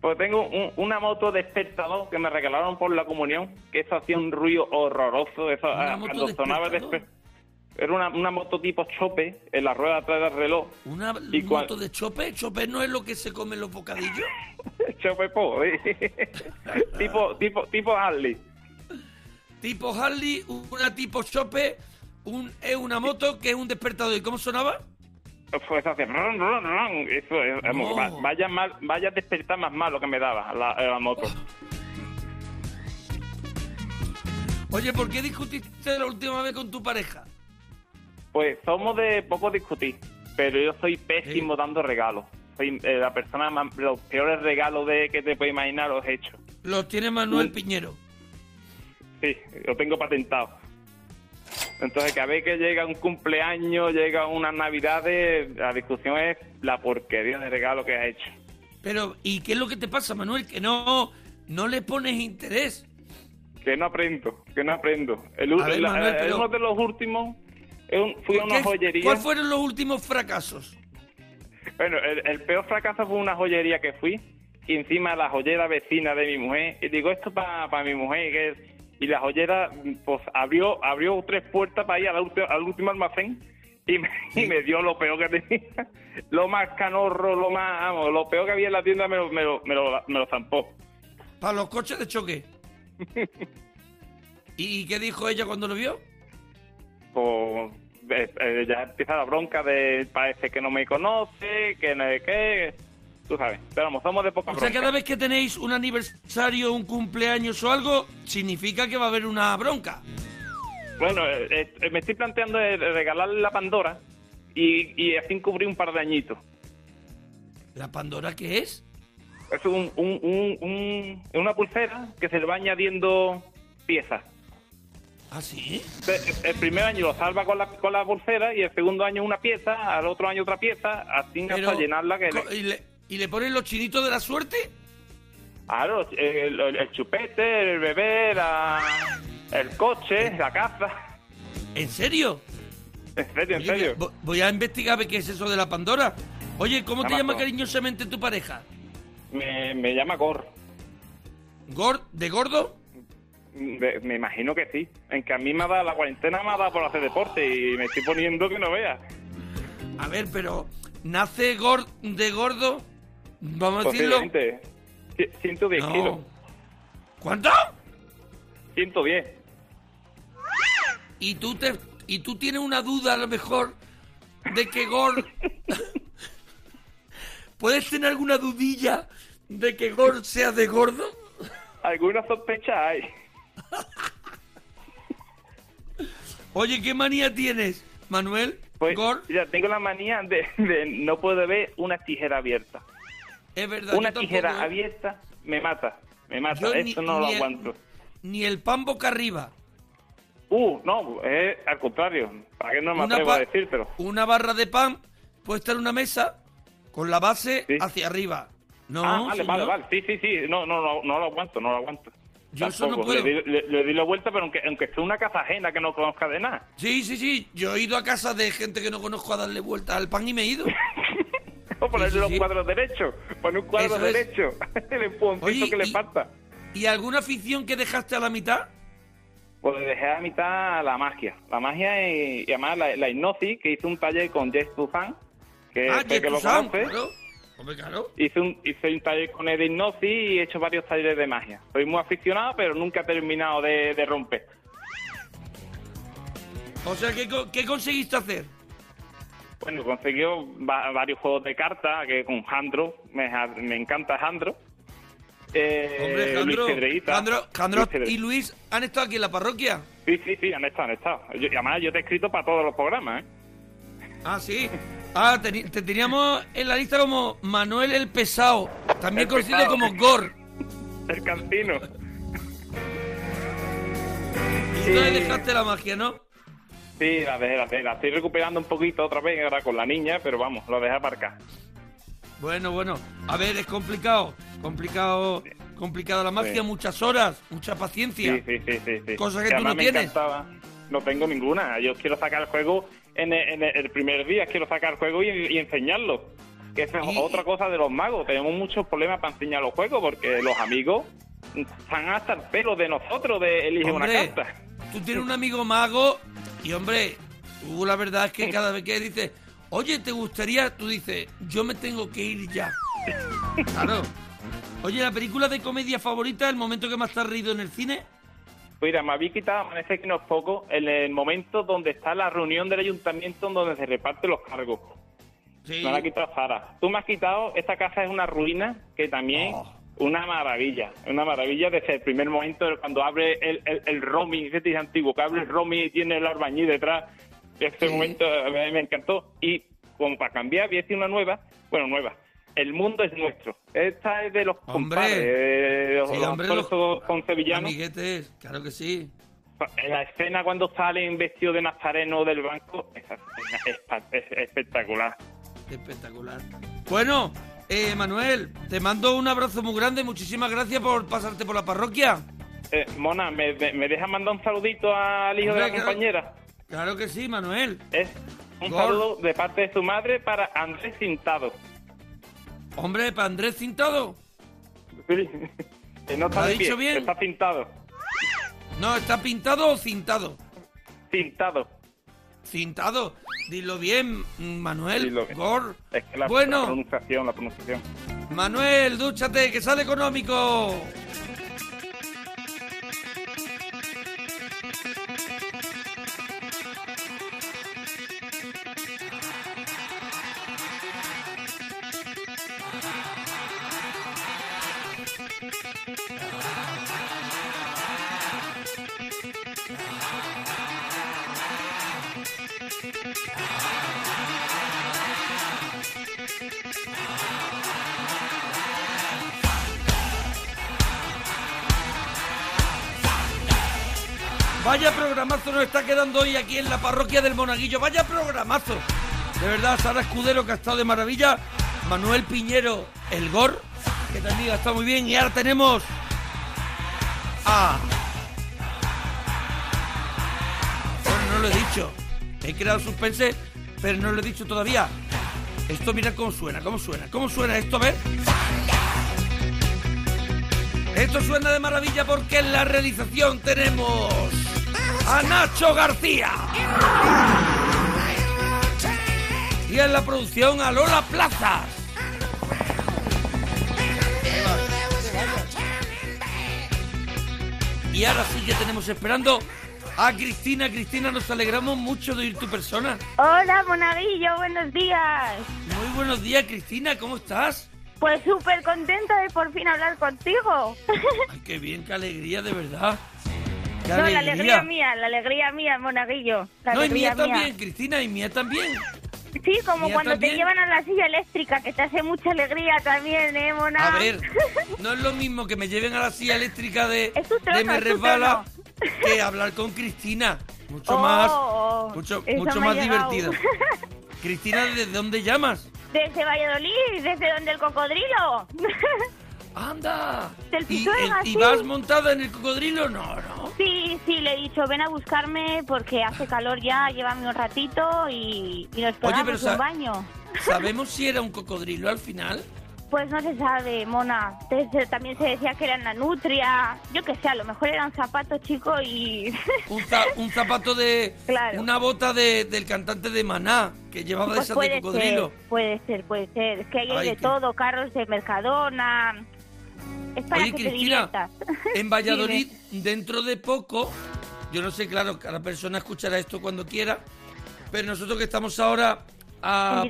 [SPEAKER 6] Pues tengo un- una moto despertador que me regalaron por la comunión, que eso hacía un ruido horroroso. Eso,
[SPEAKER 1] ¿Una
[SPEAKER 6] ah,
[SPEAKER 1] moto
[SPEAKER 6] cuando sonaba
[SPEAKER 1] despertador?
[SPEAKER 6] desper- Era una, una moto tipo chope en la rueda atrás del reloj.
[SPEAKER 1] ¿Una
[SPEAKER 6] Y
[SPEAKER 1] moto de chope? ¿Chope no es lo que se come en los bocadillos?
[SPEAKER 6] chope po, tipo, tipo, tipo Harley.
[SPEAKER 1] Tipo Harley, una tipo chope, un, es una moto que es un despertador. ¿Y cómo sonaba?
[SPEAKER 6] Pues hace ron, ron, ron. Eso es, vamos,
[SPEAKER 1] No.
[SPEAKER 6] va- vaya, mal, vaya despertar más malo que me daba la, la moto.
[SPEAKER 1] Oye, ¿por qué discutiste la última vez con tu pareja?
[SPEAKER 6] Pues somos de poco discutir, pero yo soy pésimo dando regalos. Soy eh, la persona más, los peores regalos de que te puedes imaginar los he hecho.
[SPEAKER 1] Los tiene Manuel
[SPEAKER 6] Mm.
[SPEAKER 1] Piñero.
[SPEAKER 6] Sí, lo tengo patentado. Entonces, cada vez que llega un cumpleaños, llega unas navidades, la discusión es la porquería de regalo que has hecho.
[SPEAKER 1] Pero, ¿y qué es lo que te pasa, Manuel? Que no, no le pones interés.
[SPEAKER 6] Que no aprendo, que no aprendo. El,
[SPEAKER 1] ver,
[SPEAKER 6] la-
[SPEAKER 1] Manuel,
[SPEAKER 6] eh,
[SPEAKER 1] pero-
[SPEAKER 6] Uno de los últimos, fui a una
[SPEAKER 1] ¿Qué-
[SPEAKER 6] joyería.
[SPEAKER 1] ¿Cuáles fueron los últimos fracasos?
[SPEAKER 6] Bueno, el, el peor fracaso fue una joyería que fui y encima la joyera vecina de mi mujer. Y digo, esto para mi mujer. Que es- y la joyera, pues abrió abrió tres puertas para ir al, ulti- al último almacén y me, y me dio lo peor que tenía. Lo más canorro, lo más, vamos, lo peor que había en la tienda me lo, me lo, me lo, me lo zampó.
[SPEAKER 1] Para los coches de choque. ¿Y qué dijo ella cuando lo vio?
[SPEAKER 6] Pues eh, eh, ya empieza la bronca de parece que no me conoce, que no sé qué. Tú sabes, pero vamos, somos de poca
[SPEAKER 1] O sea, cada vez que tenéis un aniversario, un cumpleaños o algo, significa que va a haber una bronca.
[SPEAKER 6] Bueno, eh, eh, me estoy planteando de de regalarle la Pandora y, y así cubrir un par de añitos.
[SPEAKER 1] ¿La Pandora qué es?
[SPEAKER 6] Es un, un, un, un- una pulsera que se le va añadiendo piezas.
[SPEAKER 1] ¿Ah, sí?
[SPEAKER 6] Entonces, El primer año lo salva con la, con la pulsera y el segundo año una pieza, al otro año otra pieza, así hasta llenarla que...
[SPEAKER 1] co- ¿y, le, ¿Y le ponen los chinitos de la suerte?
[SPEAKER 6] Claro, el, el- el chupete, el bebé, la- el coche, la caza.
[SPEAKER 1] ¿En serio?
[SPEAKER 6] En serio, en
[SPEAKER 1] Oye,
[SPEAKER 6] serio.
[SPEAKER 1] vo- Voy a investigar a ver qué es eso de la Pandora. Oye, ¿cómo te llama cariñosamente tu pareja?
[SPEAKER 6] Me, me llama Gor.
[SPEAKER 1] ¿Gor ¿De gordo?
[SPEAKER 6] Me, me imagino que sí. En que a mí me ha dado la cuarentena, me ha dado por hacer deporte y me estoy poniendo que no veas.
[SPEAKER 1] A ver, pero ¿nace gor de gordo? Vamos a decirlo.
[SPEAKER 6] Posiblemente. C- 110
[SPEAKER 1] No.
[SPEAKER 6] kilos.
[SPEAKER 1] ¿Cuánto?
[SPEAKER 6] 110.
[SPEAKER 1] Y tú te y tú tienes una duda a lo mejor de que Gor ¿Puedes tener alguna dudilla de que Gor sea de gordo?
[SPEAKER 6] Alguna sospecha hay.
[SPEAKER 1] Oye, ¿qué manía tienes, Manuel?
[SPEAKER 6] Pues
[SPEAKER 1] Gor,
[SPEAKER 6] ya tengo la manía de, de no puedo ver una tijera abierta.
[SPEAKER 1] Es verdad.
[SPEAKER 6] Una
[SPEAKER 1] tampoco,
[SPEAKER 6] tijera
[SPEAKER 1] ¿eh?
[SPEAKER 6] abierta me mata. Me mata.
[SPEAKER 1] Yo ni-
[SPEAKER 6] Eso no lo
[SPEAKER 1] ni el-
[SPEAKER 6] aguanto.
[SPEAKER 1] Ni el pan boca arriba.
[SPEAKER 6] Uh, no, es al contrario. ¿Para qué no me
[SPEAKER 1] Una
[SPEAKER 6] atrevo a decírtelo?
[SPEAKER 1] Una barra de pan puesta en una mesa con la base
[SPEAKER 6] Sí.
[SPEAKER 1] hacia arriba. No,
[SPEAKER 6] ah, vale, vale,
[SPEAKER 1] señor.
[SPEAKER 6] vale. Sí, sí, sí. No, no, no, no lo aguanto, no lo aguanto.
[SPEAKER 1] Yo eso no puedo.
[SPEAKER 6] Le, di, le- le di la vuelta, pero aunque, aunque esté una casa ajena que no conozca de nada.
[SPEAKER 1] Sí, sí, sí. Yo he ido a casa de gente que no conozco a darle vuelta al pan y me he ido.
[SPEAKER 6] O ponerle los cuadros derechos. Poner un cuadro
[SPEAKER 1] Eso es.
[SPEAKER 6] derecho. El empujoncito
[SPEAKER 1] Oye,
[SPEAKER 6] que le falta.
[SPEAKER 1] ¿Y alguna afición que dejaste a la mitad?
[SPEAKER 6] Pues dejé a mitad la magia. La magia y, y además la, la hipnosis, que hice un taller con Jess Tuzan, que
[SPEAKER 1] ah,
[SPEAKER 6] que
[SPEAKER 1] Jet
[SPEAKER 6] lo conoce.
[SPEAKER 1] claro. Hombre, claro.
[SPEAKER 6] Hice un, hice un taller con él de hipnosis y he hecho varios talleres de magia. Soy muy aficionado, pero nunca he terminado de, de romper.
[SPEAKER 1] O sea, ¿qué, co- qué conseguiste hacer?
[SPEAKER 6] Bueno, consiguió va- varios juegos de cartas, que con Jandro, me, me encanta Jandro. Eh,
[SPEAKER 1] Hombre,
[SPEAKER 6] Luis
[SPEAKER 1] Jandro,
[SPEAKER 6] Pedreguita.
[SPEAKER 1] Jandro, Jandro
[SPEAKER 6] Luis
[SPEAKER 1] y Luis han estado aquí en la parroquia.
[SPEAKER 6] Sí, sí, sí, han estado, han estado. Yo- y además, yo te he escrito para todos los programas, ¿eh?
[SPEAKER 1] Ah, sí. Ah, te teníamos en la lista como Manuel el Pesado, también
[SPEAKER 6] El
[SPEAKER 1] conocido como Gor.
[SPEAKER 6] El cancino.
[SPEAKER 1] Y entonces dejaste la magia, ¿no?
[SPEAKER 6] Sí, la dejé, la dejé. La estoy recuperando un poquito otra vez ahora con la niña, pero vamos, lo dejé aparcar.
[SPEAKER 1] Bueno, bueno. A ver, es complicado. Complicado, complicado la magia,
[SPEAKER 6] Sí.
[SPEAKER 1] muchas horas, mucha paciencia.
[SPEAKER 6] Sí, sí, sí, sí. sí.
[SPEAKER 1] Cosa que
[SPEAKER 6] Y
[SPEAKER 1] tú no
[SPEAKER 6] me
[SPEAKER 1] tienes.
[SPEAKER 6] encantaba. No tengo ninguna. Yo quiero sacar el juego en el, en el- el primer día, quiero sacar el juego y, y enseñarlo. Que esa es otra cosa de los magos. Tenemos muchos problemas para enseñar los juegos porque los amigos están hasta el pelo de nosotros de elige una
[SPEAKER 1] Hombre,
[SPEAKER 6] carta.
[SPEAKER 1] tú tienes un amigo mago y, hombre, tú la verdad es que cada vez que dices, oye, ¿te gustaría? Tú dices, yo me tengo que ir ya. Claro. Oye, ¿la película de comedia favorita, el momento que más te has reído en el cine?
[SPEAKER 6] Mira, me había quitado, parece que no es poco, en el momento donde está la reunión del ayuntamiento donde se reparten los cargos.
[SPEAKER 1] Sí.
[SPEAKER 6] Me la ha quitado Sara. Tú me has quitado, esta casa es una ruina que también,
[SPEAKER 1] Oh.
[SPEAKER 6] Una maravilla, una maravilla desde el primer momento cuando abre el, el, el roaming, ese dice antiguo, que abre el roaming y tiene el albañil detrás. Ese
[SPEAKER 1] Sí.
[SPEAKER 6] momento a mí me encantó. Y como para cambiar, voy a decir una nueva, bueno, nueva. El mundo es nuestro. Esta es de los
[SPEAKER 1] Hombre.
[SPEAKER 6] compadres, eh, los,
[SPEAKER 1] Sí,
[SPEAKER 6] los
[SPEAKER 1] hombre,
[SPEAKER 6] actores
[SPEAKER 1] los-
[SPEAKER 6] con sevillanos.
[SPEAKER 1] Amiguetes, claro que sí.
[SPEAKER 6] En la escena cuando salen vestidos de nazareno del banco, esa escena es, pa- es espectacular.
[SPEAKER 1] Espectacular. Bueno, eh, Manuel, te mando un abrazo muy grande. Muchísimas gracias por pasarte por la parroquia.
[SPEAKER 6] Eh, Mona, ¿me, me, me deja mandar un saludito al hijo de la
[SPEAKER 1] claro.
[SPEAKER 6] compañera?
[SPEAKER 1] Claro que sí, Manuel.
[SPEAKER 6] Es un
[SPEAKER 1] Gol.
[SPEAKER 6] saludo de parte de su madre para Andrés Cintado.
[SPEAKER 1] Hombre, para Andrés Cintado.
[SPEAKER 6] Sí. No está
[SPEAKER 1] ¿Lo ha
[SPEAKER 6] pie,
[SPEAKER 1] dicho bien?
[SPEAKER 6] está cintado.
[SPEAKER 1] No, ¿está pintado o cintado?
[SPEAKER 6] Cintado.
[SPEAKER 1] Cintado. Dilo bien, Manuel.
[SPEAKER 6] Dilo bien.
[SPEAKER 1] Gor.
[SPEAKER 6] Es que la, la
[SPEAKER 1] bueno,
[SPEAKER 6] pronunciación, la pronunciación.
[SPEAKER 1] Manuel, dúchate, que sale económico. Vaya programazo nos está quedando hoy aquí en la parroquia del Monaguillo. Vaya programazo. De verdad, Sara Escudero, que ha estado de maravilla. Manuel Piñero, el Gor, que también ha estado muy bien. Y ahora tenemos a... Bueno, no lo he dicho. He creado suspense, pero no lo he dicho todavía. Esto mira cómo suena, cómo suena, cómo suena esto, a ver. Esto suena de maravilla porque en la realización tenemos a Nacho García. Y en la producción a Lola Plazas. Y ahora sí que tenemos esperando a Cristina. Cristina, nos alegramos mucho de oír tu persona.
[SPEAKER 2] Hola, Monaguillo, buenos días.
[SPEAKER 1] Muy buenos días, Cristina, ¿cómo estás?
[SPEAKER 2] Pues súper contenta de por fin hablar contigo.
[SPEAKER 1] Ay, qué bien, qué alegría, de verdad. Qué
[SPEAKER 2] No, la alegría mía, la alegría mía, Monaguillo. La
[SPEAKER 1] No, y mía
[SPEAKER 2] mía.
[SPEAKER 1] también, Cristina, y mía también.
[SPEAKER 2] Sí, como
[SPEAKER 1] Mía
[SPEAKER 2] cuando
[SPEAKER 1] también.
[SPEAKER 2] te llevan a la silla eléctrica, que te hace mucha alegría también, ¿eh, Mona?
[SPEAKER 1] A ver, no es lo mismo que me lleven a la silla eléctrica de,
[SPEAKER 2] trono,
[SPEAKER 1] de Me Resbala que hablar con Cristina. Mucho
[SPEAKER 2] Oh,
[SPEAKER 1] más,
[SPEAKER 2] oh,
[SPEAKER 1] mucho, mucho más
[SPEAKER 2] llegado.
[SPEAKER 1] divertido. Cristina, ¿desde dónde llamas?
[SPEAKER 2] Desde Valladolid, desde donde el cocodrilo.
[SPEAKER 1] ¡Anda!
[SPEAKER 2] Del
[SPEAKER 1] ¿Y,
[SPEAKER 2] Pisuerga,
[SPEAKER 1] el- y
[SPEAKER 2] sí.
[SPEAKER 1] vas montada en el cocodrilo? No, no.
[SPEAKER 2] Sí, sí, le he dicho, ven a buscarme porque hace calor ya, llévame un ratito y, y nos pegamos un baño.
[SPEAKER 1] ¿Sabemos si era un cocodrilo al final?
[SPEAKER 2] Pues no se sabe, Mona. También se decía que eran la nutria. Yo qué sé, a lo mejor eran zapatos, chico, y...
[SPEAKER 1] Un, za- un zapato de...
[SPEAKER 2] Claro.
[SPEAKER 1] Una bota de- del cantante de Maná, que llevaba
[SPEAKER 2] Pues
[SPEAKER 1] esas de cocodrilo.
[SPEAKER 2] ser, puede ser, puede ser. Es que hay
[SPEAKER 1] Ay,
[SPEAKER 2] de todo, carros de Mercadona. Es para
[SPEAKER 1] Oye,
[SPEAKER 2] que te
[SPEAKER 1] Cristina,
[SPEAKER 2] diviertas.
[SPEAKER 1] en Valladolid, dentro de poco, yo no sé, claro, cada persona escuchará esto cuando quiera, pero nosotros que estamos ahora a,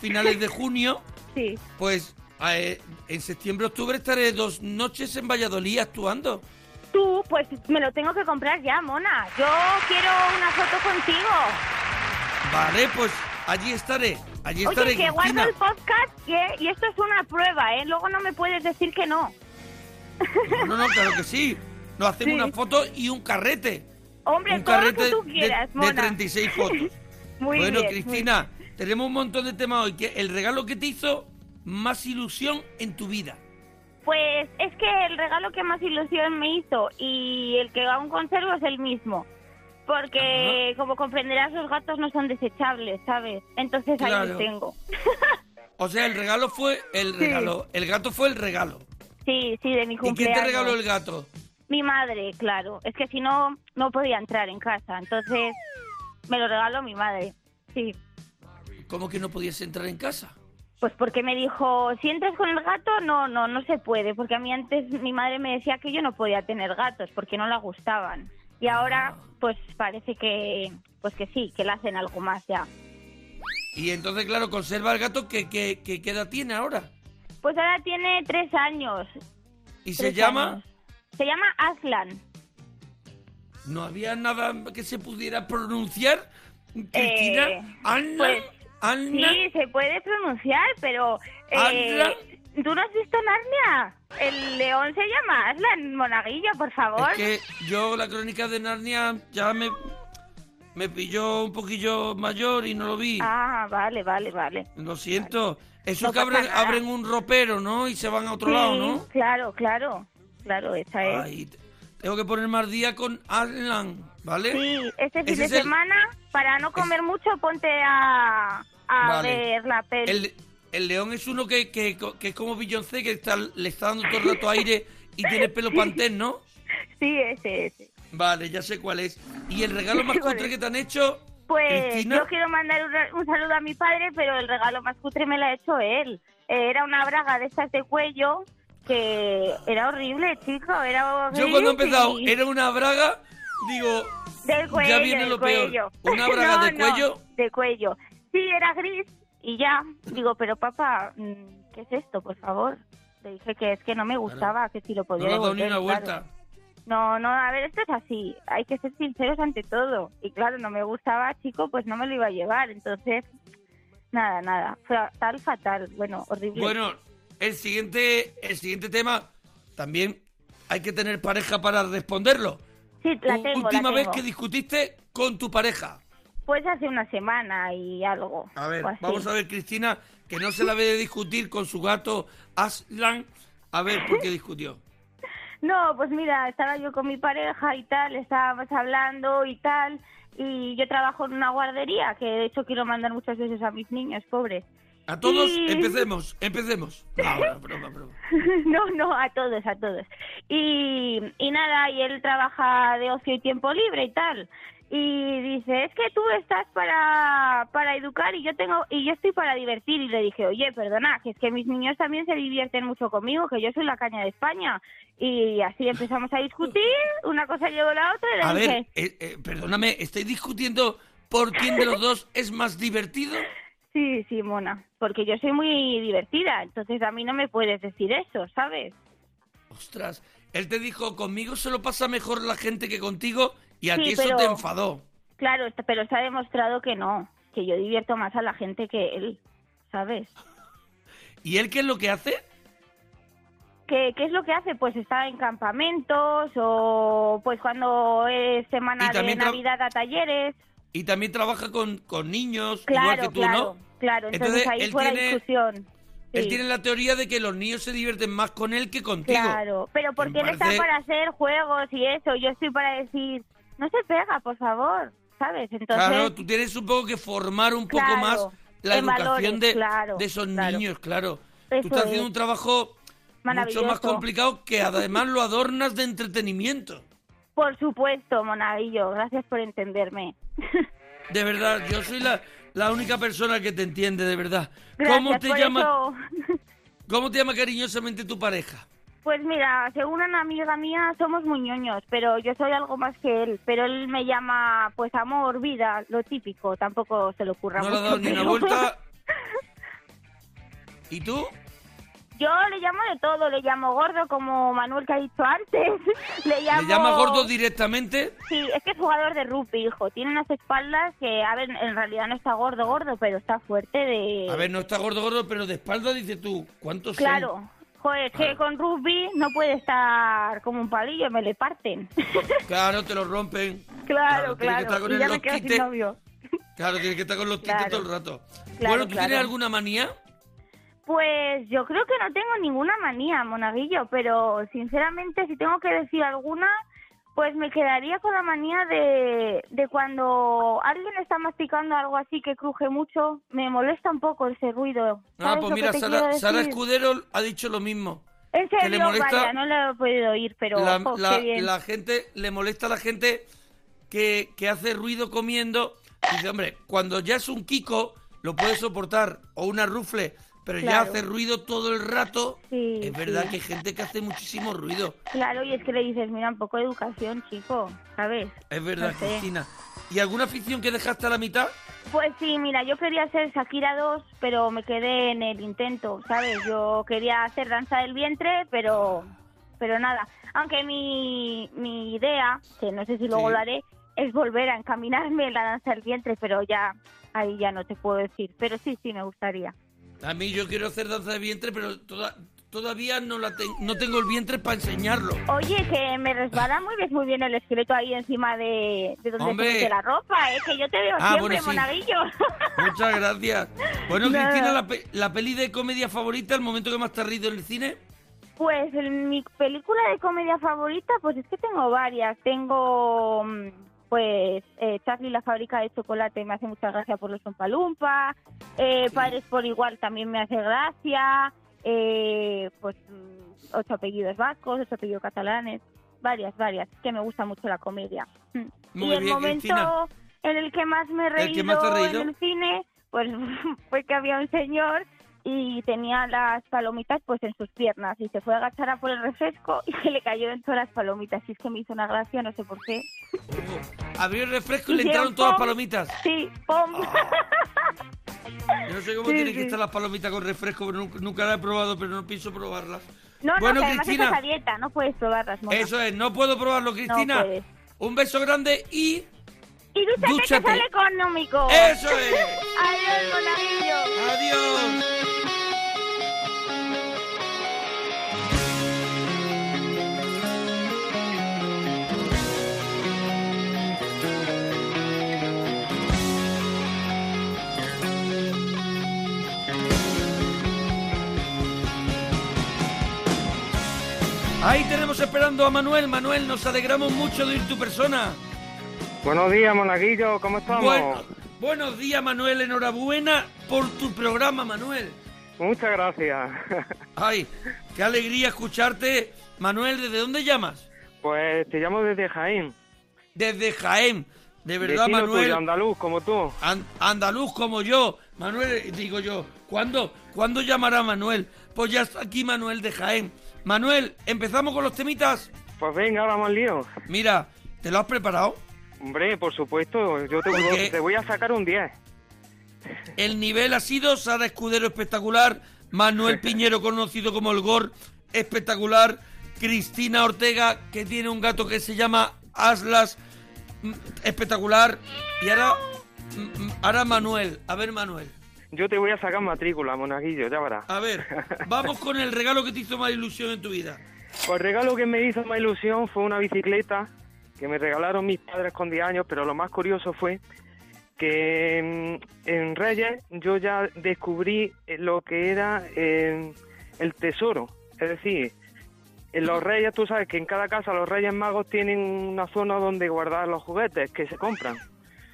[SPEAKER 1] finales de junio,
[SPEAKER 2] Sí.
[SPEAKER 1] pues a- eh, en septiembre, octubre estaré dos noches en Valladolid actuando.
[SPEAKER 2] Tú, pues me lo tengo que comprar ya, Mona. Yo quiero una foto contigo.
[SPEAKER 1] Vale, pues allí estaré, allí estaré,
[SPEAKER 2] Oye, que guardo el podcast y, y esto es una prueba, ¿eh? Luego no me puedes decir que no.
[SPEAKER 1] No, no, no, claro que sí. Nos hacemos
[SPEAKER 2] Sí.
[SPEAKER 1] una foto y un carrete.
[SPEAKER 2] Hombre,
[SPEAKER 1] un
[SPEAKER 2] todo lo
[SPEAKER 1] carrete
[SPEAKER 2] que tú
[SPEAKER 1] de-
[SPEAKER 2] quieras,
[SPEAKER 1] de,
[SPEAKER 2] Mona.
[SPEAKER 1] 36 fotos.
[SPEAKER 2] Muy
[SPEAKER 1] bueno,
[SPEAKER 2] bien,
[SPEAKER 1] Cristina, tenemos un montón de temas hoy. Que el regalo que te hizo más ilusión en tu vida.
[SPEAKER 2] Pues es que el regalo que más ilusión me hizo y el que aún conservo es el mismo. Porque, como comprenderás, los gatos no son desechables, ¿sabes? Entonces ahí los tengo.
[SPEAKER 1] O sea, el regalo fue el regalo. El gato fue el regalo.
[SPEAKER 2] Sí, sí, de mi
[SPEAKER 1] ¿Y quién te regaló el gato?
[SPEAKER 2] Mi madre, claro. Es que si no, no podía entrar en casa. Entonces, me lo regaló mi madre. Sí.
[SPEAKER 1] ¿Cómo que no podías entrar en casa?
[SPEAKER 2] Pues porque me dijo, si entras con el gato, no, no, no se puede. Porque a mí antes mi madre me decía que yo no podía tener gatos porque no la gustaban. Y ahora, pues parece que, pues que sí, que le hacen algo más ya.
[SPEAKER 1] Y entonces, claro, conserva el gato que, que, que ¿qué edad tiene ahora.
[SPEAKER 2] Pues ahora tiene tres años.
[SPEAKER 1] Y se llama...
[SPEAKER 2] años. Se llama Aslan.
[SPEAKER 1] No había nada que se pudiera pronunciar. Cristina,
[SPEAKER 2] Eh,
[SPEAKER 1] Anna,
[SPEAKER 2] pues,
[SPEAKER 1] Anna.
[SPEAKER 2] Sí, se puede pronunciar, pero... eh,
[SPEAKER 1] Aslan.
[SPEAKER 2] ¿Tú no has visto Narnia? El león se llama Aslan, monaguillo, por favor.
[SPEAKER 1] Es que yo la crónica de Narnia ya me, me pilló un poquillo mayor y no lo vi.
[SPEAKER 2] Ah, vale, vale, vale.
[SPEAKER 1] Lo siento. Eso
[SPEAKER 2] No
[SPEAKER 1] que abren, abren un ropero, ¿no? Y se van a otro
[SPEAKER 2] Sí,
[SPEAKER 1] lado, ¿no?
[SPEAKER 2] claro, claro. Claro, esa es.
[SPEAKER 1] Ay, te- tengo que poner más día con Aslan, ¿vale?
[SPEAKER 2] Sí, este fin de
[SPEAKER 1] es el-
[SPEAKER 2] semana, para no comer mucho, ponte a, a
[SPEAKER 1] Vale.
[SPEAKER 2] ver la peli.
[SPEAKER 1] El, el león es uno que, que, que es como Beyoncé, que está, le está dando todo el rato aire y tiene pelo pantén, ¿no?
[SPEAKER 2] Sí, ese, ese.
[SPEAKER 1] Vale, ya sé cuál es. ¿Y el regalo más cutre que te han hecho?
[SPEAKER 2] Pues
[SPEAKER 1] Cristina?
[SPEAKER 2] yo quiero mandar un, un saludo a mi padre, pero el regalo más cutre me lo ha hecho él. Eh, era una braga de estas de cuello que era horrible, chico. Era
[SPEAKER 1] Yo cuando he empezado era una braga, digo,
[SPEAKER 2] Del cuello,
[SPEAKER 1] ya viene
[SPEAKER 2] del
[SPEAKER 1] lo peor.
[SPEAKER 2] cuello.
[SPEAKER 1] Una braga
[SPEAKER 2] No,
[SPEAKER 1] de
[SPEAKER 2] no,
[SPEAKER 1] cuello.
[SPEAKER 2] de cuello. Sí, era gris y ya. Digo, pero papá, mm, ¿qué es esto, por favor? Le dije que es que no me gustaba, que si lo
[SPEAKER 1] no
[SPEAKER 2] podía devolver,
[SPEAKER 1] una
[SPEAKER 2] claro.
[SPEAKER 1] vuelta.
[SPEAKER 2] No, no, a ver, esto es así. Hay que ser sinceros ante todo. Y claro, no me gustaba, chico, pues no me lo iba a llevar. Entonces, nada, nada. Fue tal, fatal. Bueno, horrible.
[SPEAKER 1] Bueno, el siguiente, el siguiente tema también hay que tener pareja para responderlo.
[SPEAKER 2] sí, la tengo, la
[SPEAKER 1] Última vez
[SPEAKER 2] tengo.
[SPEAKER 1] que discutiste con tu pareja.
[SPEAKER 2] Pues hace una semana y algo.
[SPEAKER 1] A ver, vamos a ver, Cristina, que no se la ve de discutir con su gato Aslan. A ver, ¿por qué discutió?
[SPEAKER 2] No, pues mira, estaba yo con mi pareja y tal, estábamos hablando y tal, y yo trabajo en una guardería, que de hecho quiero mandar muchas veces a mis niños, pobres.
[SPEAKER 1] A todos,
[SPEAKER 2] Y-
[SPEAKER 1] empecemos, empecemos. No, no, broma, broma.
[SPEAKER 2] no, no, a todos, a todos. Y, y nada, y él trabaja de ocio y tiempo libre y tal. Y dice, es que tú estás para, para educar y yo tengo y yo estoy para divertir. Y le dije, oye, perdona, que es que mis niños también se divierten mucho conmigo, que yo soy la caña de España. Y así empezamos a discutir, una cosa llevó a la otra y le
[SPEAKER 1] A
[SPEAKER 2] dije,
[SPEAKER 1] ver, eh, eh, perdóname, ¿estáis discutiendo por quién de los dos es más divertido?
[SPEAKER 2] sí, sí, mona, porque yo soy muy divertida, entonces a mí no me puedes decir eso, ¿sabes?
[SPEAKER 1] Ostras, él te dijo, conmigo se lo pasa mejor la gente que contigo y a
[SPEAKER 2] Sí,
[SPEAKER 1] ti eso
[SPEAKER 2] pero-
[SPEAKER 1] te enfadó.
[SPEAKER 2] Claro, está- pero se ha demostrado que no, que yo divierto más a la gente que él, ¿sabes?
[SPEAKER 1] ¿Y él qué es lo que hace?
[SPEAKER 2] ¿Qué, ¿Qué es lo que hace? Pues está en campamentos o pues cuando es semana de Navidad a talleres.
[SPEAKER 1] Y también trabaja con, con niños,
[SPEAKER 2] Claro,
[SPEAKER 1] igual que tú,
[SPEAKER 2] claro,
[SPEAKER 1] ¿no?
[SPEAKER 2] claro. Entonces,
[SPEAKER 1] Entonces,
[SPEAKER 2] ahí fue la discusión.
[SPEAKER 1] Él tiene la teoría de que los niños se divierten más con él que contigo.
[SPEAKER 2] Claro, pero porque él está para hacer juegos y eso, yo estoy para decir, no se pega, por favor, ¿sabes? Entonces,
[SPEAKER 1] Claro, tú tienes un poco que formar un poco
[SPEAKER 2] Claro,
[SPEAKER 1] más la educación
[SPEAKER 2] valores,
[SPEAKER 1] de,
[SPEAKER 2] claro,
[SPEAKER 1] de esos
[SPEAKER 2] claro.
[SPEAKER 1] niños, claro.
[SPEAKER 2] Eso
[SPEAKER 1] tú estás haciendo un trabajo mucho más complicado que además lo adornas de entretenimiento.
[SPEAKER 2] por supuesto, Monaguillo, gracias por entenderme.
[SPEAKER 1] De verdad, yo soy la, la única persona que te entiende, de verdad.
[SPEAKER 2] Gracias
[SPEAKER 1] ¿Cómo te llama,
[SPEAKER 2] eso.
[SPEAKER 1] cómo te llama cariñosamente tu pareja?
[SPEAKER 2] Pues mira, según una amiga mía somos muy ñoños, pero yo soy algo más que él. Pero él me llama, pues amor, vida, lo típico. Tampoco se le ocurra
[SPEAKER 1] No le
[SPEAKER 2] mucho,
[SPEAKER 1] dado ni una
[SPEAKER 2] pero-
[SPEAKER 1] vuelta. ¿Y tú?
[SPEAKER 2] Yo le llamo de todo, le llamo gordo como Manuel que ha dicho antes. le llamo...
[SPEAKER 1] ¿Le llamas gordo directamente?
[SPEAKER 2] Sí, es que es jugador de rugby, hijo. Tiene unas espaldas que, a ver, en realidad no está gordo, gordo, pero está fuerte de...
[SPEAKER 1] A ver, no está gordo, gordo, pero de espalda dices tú, ¿cuántos son?
[SPEAKER 2] Claro. Joder, que
[SPEAKER 1] Claro.
[SPEAKER 2] con rugby no puede estar como un palillo, me le parten.
[SPEAKER 1] Claro, te lo rompen.
[SPEAKER 2] claro,
[SPEAKER 1] tiene que estar
[SPEAKER 2] claro.
[SPEAKER 1] con
[SPEAKER 2] Y
[SPEAKER 1] el
[SPEAKER 2] ya me quedo sin novio.
[SPEAKER 1] Claro, tienes que estar con los
[SPEAKER 2] Claro.
[SPEAKER 1] todo el rato.
[SPEAKER 2] Claro,
[SPEAKER 1] bueno, ¿tú
[SPEAKER 2] claro.
[SPEAKER 1] tienes alguna manía?
[SPEAKER 2] Pues yo creo que no tengo ninguna manía, monaguillo, pero sinceramente si tengo que decir alguna, pues me quedaría con la manía de, de cuando alguien está masticando algo así que cruje mucho, me molesta un poco ese ruido.
[SPEAKER 1] Ah,
[SPEAKER 2] ¿Sabes
[SPEAKER 1] pues mira, Sara, Sara? Escudero ha dicho lo mismo.
[SPEAKER 2] En
[SPEAKER 1] que le
[SPEAKER 2] serio,
[SPEAKER 1] molesta
[SPEAKER 2] vaya, no lo he podido oír, pero
[SPEAKER 1] la, la-
[SPEAKER 2] qué bien.
[SPEAKER 1] la gente, le molesta a la gente que, que hace ruido comiendo. Dice, hombre, cuando ya es un Kiko, lo puede soportar, o una rufle, pero ya hace ruido todo el rato.
[SPEAKER 2] Sí,
[SPEAKER 1] es verdad
[SPEAKER 2] sí.
[SPEAKER 1] que hay gente que hace muchísimo ruido.
[SPEAKER 2] Claro, y es que le dices, mira, un poco de educación, chico, ¿sabes?
[SPEAKER 1] Es verdad,
[SPEAKER 2] No sé.
[SPEAKER 1] Cristina. ¿Y alguna afición que dejaste a la mitad?
[SPEAKER 2] Pues sí, mira, yo quería hacer Shakira 2, pero me quedé en el intento, ¿sabes? Yo quería hacer danza del vientre, pero pero nada. Aunque mi, mi idea, que no sé si luego
[SPEAKER 1] Sí.
[SPEAKER 2] lo haré, es volver a encaminarme en la danza del vientre, pero ya ahí ya no te puedo decir. Pero sí, sí, me gustaría.
[SPEAKER 1] A mí yo quiero hacer danza de vientre, pero toda- todavía no, la ten- no tengo el vientre para enseñarlo.
[SPEAKER 2] Oye, que me resbala muy bien, muy bien el esqueleto ahí encima de, de donde
[SPEAKER 1] Hombre.
[SPEAKER 2] se la ropa, ¿eh? Que yo te veo
[SPEAKER 1] Ah,
[SPEAKER 2] siempre,
[SPEAKER 1] bueno, sí.
[SPEAKER 2] monaguillo.
[SPEAKER 1] Muchas gracias. Bueno,
[SPEAKER 2] Nada.
[SPEAKER 1] Cristina, la, pe- la peli de comedia favorita, el momento que más te has reído en el cine.
[SPEAKER 2] Pues mi película de comedia favorita, pues es que tengo varias. Tengo, mm, pues, eh, Charlie la fábrica de chocolate me hace mucha gracia por los Palumpa. Eh,
[SPEAKER 1] Sí.
[SPEAKER 2] Padres por igual también me hace gracia. Eh, pues, mm, ocho apellidos vascos, ocho apellidos catalanes. Varias, varias. Que me gusta mucho la comedia. Mm.
[SPEAKER 1] Muy
[SPEAKER 2] y el
[SPEAKER 1] bien,
[SPEAKER 2] momento
[SPEAKER 1] Cristina.
[SPEAKER 2] en el que más me he
[SPEAKER 1] ¿El
[SPEAKER 2] reído,
[SPEAKER 1] reído?
[SPEAKER 2] en el cine, pues fue que había un señor y tenía las palomitas pues en sus piernas y se fue a agachar a por el refresco y se le cayó dentro de las palomitas. Y es que me hizo una gracia, no sé por qué.
[SPEAKER 1] Abrió el refresco y le entraron todas las
[SPEAKER 2] pom.
[SPEAKER 1] palomitas.
[SPEAKER 2] Sí, ¡pum!
[SPEAKER 1] Yo no sé cómo
[SPEAKER 2] Sí,
[SPEAKER 1] tienen que estar las palomitas con refresco, pero nunca, nunca las he probado, pero no pienso probarlas.
[SPEAKER 2] No,
[SPEAKER 1] bueno,
[SPEAKER 2] no, que además
[SPEAKER 1] Cristina,
[SPEAKER 2] estás a dieta, no puedes probarlas, mona.
[SPEAKER 1] eso es, no puedo probarlo, Cristina.
[SPEAKER 2] puedes.
[SPEAKER 1] Un beso grande y...
[SPEAKER 2] Y dúchate,
[SPEAKER 1] dúchate.
[SPEAKER 2] que sale económico.
[SPEAKER 1] ¡Eso es!
[SPEAKER 2] Adiós, monaguillo.
[SPEAKER 1] ¡Adiós! Ahí tenemos esperando a Manuel. Manuel, nos alegramos mucho de ir tu persona.
[SPEAKER 7] Buenos días, Monaguillo, ¿cómo estamos?
[SPEAKER 1] Bueno, buenos días, Manuel. Enhorabuena por tu programa, Manuel.
[SPEAKER 7] Muchas gracias.
[SPEAKER 1] Ay, qué alegría escucharte. Manuel, ¿desde dónde llamas?
[SPEAKER 7] Pues te llamo desde Jaén.
[SPEAKER 1] Desde Jaén. De verdad, Manuel.
[SPEAKER 7] tuyo, andaluz, como tú.
[SPEAKER 1] An- andaluz como yo. Manuel, digo yo, ¿cuándo, ¿cuándo llamará Manuel? Pues ya está aquí Manuel de Jaén. Manuel, ¿empezamos con los temitas?
[SPEAKER 7] Pues venga, vamos al lío.
[SPEAKER 1] Mira, ¿te lo has preparado?
[SPEAKER 7] Hombre, por supuesto, yo te, voy a sacar un 10.
[SPEAKER 1] El nivel ha sido Sara Escudero espectacular, Manuel Piñero conocido como el Gor espectacular, Cristina Ortega que tiene un gato que se llama Aslas mm, espectacular y ahora mm, mm, ahora Manuel, a ver Manuel,
[SPEAKER 7] Yo te voy a sacar matrícula, Monaguillo, ya verás.
[SPEAKER 1] a ver, vamos con el regalo que te hizo más ilusión en tu vida.
[SPEAKER 7] Pues el regalo que me hizo más ilusión fue una bicicleta que me regalaron mis padres con 10 años, pero lo más curioso fue que mm, en Reyes yo ya descubrí eh, lo que era eh, el tesoro. Es decir, en los Reyes, tú sabes que en cada casa los Reyes Magos tienen una zona donde guardar los juguetes que se compran.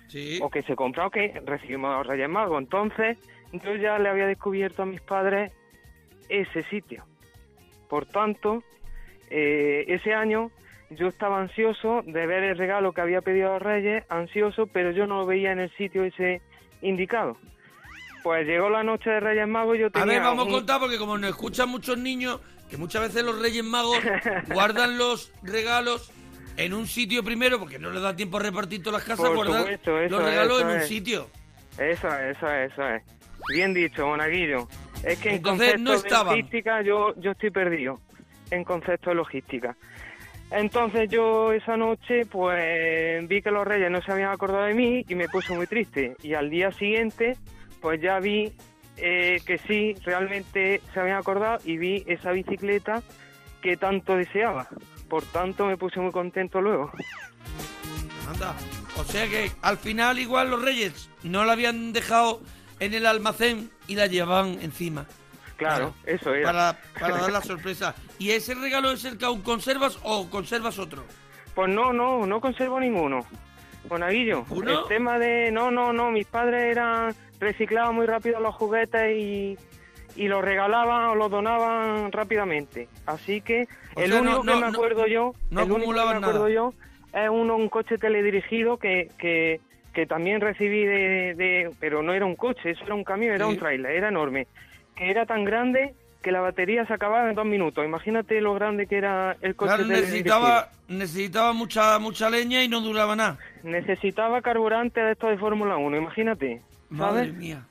[SPEAKER 1] Sí.
[SPEAKER 7] O que se compra o que recibimos a los Reyes Magos. Entonces, yo ya le había descubierto a mis padres ese sitio. Por tanto, eh, ese año yo estaba ansioso de ver el regalo que había pedido a Reyes, ansioso, pero yo no lo veía en el sitio ese indicado. Pues llegó la noche de Reyes Magos y yo
[SPEAKER 1] A
[SPEAKER 7] tenía...
[SPEAKER 1] ver, vamos a contar porque como nos escuchan muchos niños, que muchas veces los Reyes Magos guardan los regalos en un sitio primero porque no les da tiempo a repartir todas las casas,
[SPEAKER 7] Por
[SPEAKER 1] guardan
[SPEAKER 7] supuesto, eso
[SPEAKER 1] los
[SPEAKER 7] es,
[SPEAKER 1] regalos en un sitio.
[SPEAKER 7] Eso es, eso es, eso es. Bien dicho, Monaguillo. Es que en
[SPEAKER 1] Entonces,
[SPEAKER 7] concepto
[SPEAKER 1] no
[SPEAKER 7] de logística yo, yo estoy perdido. En concepto de logística. Entonces yo esa noche pues vi que los reyes no se habían acordado de mí y me puse muy triste. Y al día siguiente pues ya vi eh, que sí, realmente se habían acordado y vi esa bicicleta que tanto deseaba. Por tanto me puse muy contento luego.
[SPEAKER 1] Anda. O sea que al final igual los Reyes no la habían dejado en el almacén y la llevaban encima.
[SPEAKER 7] Claro, eso era.
[SPEAKER 1] Para, para dar la sorpresa. ¿Y ese regalo es el que aún conservas o conservas otro?
[SPEAKER 7] Pues no, no, no conservo ninguno. Monaguillo,
[SPEAKER 1] ¿Uno?
[SPEAKER 7] el tema de... No, no, no, mis padres eran... reciclaban muy rápido los juguetes y, y los regalaban o los donaban rápidamente. Así que
[SPEAKER 1] O
[SPEAKER 7] el
[SPEAKER 1] sea,
[SPEAKER 7] único
[SPEAKER 1] no-
[SPEAKER 7] que
[SPEAKER 1] no-
[SPEAKER 7] me
[SPEAKER 1] no-
[SPEAKER 7] acuerdo yo...
[SPEAKER 1] no
[SPEAKER 7] el único que me acuerdo
[SPEAKER 1] nada.
[SPEAKER 7] yo es uno, un coche teledirigido que, que, que también recibí de, de- Pero no era un coche, eso era un camión, era
[SPEAKER 1] Sí.
[SPEAKER 7] un trailer, era enorme. Que era tan grande que la batería se acababa en dos minutos. Imagínate lo grande que era el coche
[SPEAKER 1] Claro, necesitaba, necesitaba mucha, mucha leña y no duraba nada.
[SPEAKER 7] necesitaba carburante de esto de Fórmula 1, imagínate.
[SPEAKER 1] Madre
[SPEAKER 7] ¿sabes?
[SPEAKER 1] mía.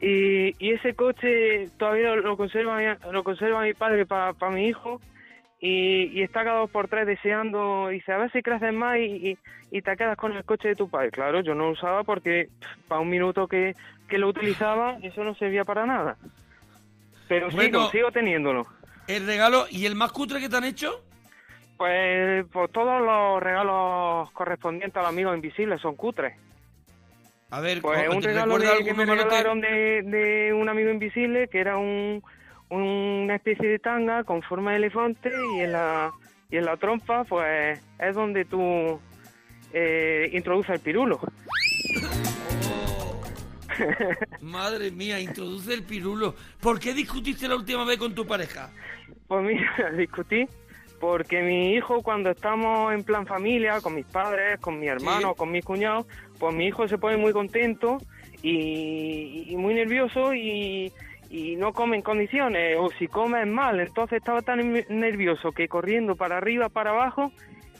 [SPEAKER 7] Y, y ese coche todavía lo conserva, lo conserva mi padre para mi hijo y, y está cada dos por tres deseando, dice, a ver si creces más y, y- y te quedas con el coche de tu padre. Claro, yo no lo usaba porque para un minuto que, que lo utilizaba eso no servía para nada. Pero
[SPEAKER 1] Bueno.
[SPEAKER 7] sigo, sigo teniéndolo.
[SPEAKER 1] El regalo y el más cutre que te han hecho.
[SPEAKER 7] Pues, pues todos los regalos correspondientes a los amigos invisibles son cutres.
[SPEAKER 1] A ver,
[SPEAKER 7] Pues
[SPEAKER 1] ¿te
[SPEAKER 7] un regalo de- que me regalaron de, de un amigo invisible que era un, una especie de tanga con forma de elefante y en la y en la trompa pues es donde tú eh, introduces el pirulo.
[SPEAKER 1] Madre mía, introduce el pirulo. ¿Por qué discutiste la última vez con tu pareja?
[SPEAKER 7] Pues mira, discutí porque mi hijo cuando estamos en plan familia, con mis padres, con mi hermano,
[SPEAKER 1] Sí.
[SPEAKER 7] con mis cuñados, pues mi hijo se pone muy contento y, y muy nervioso y, y no come en condiciones, o si come es mal. Entonces estaba tan nervioso que corriendo para arriba, para abajo,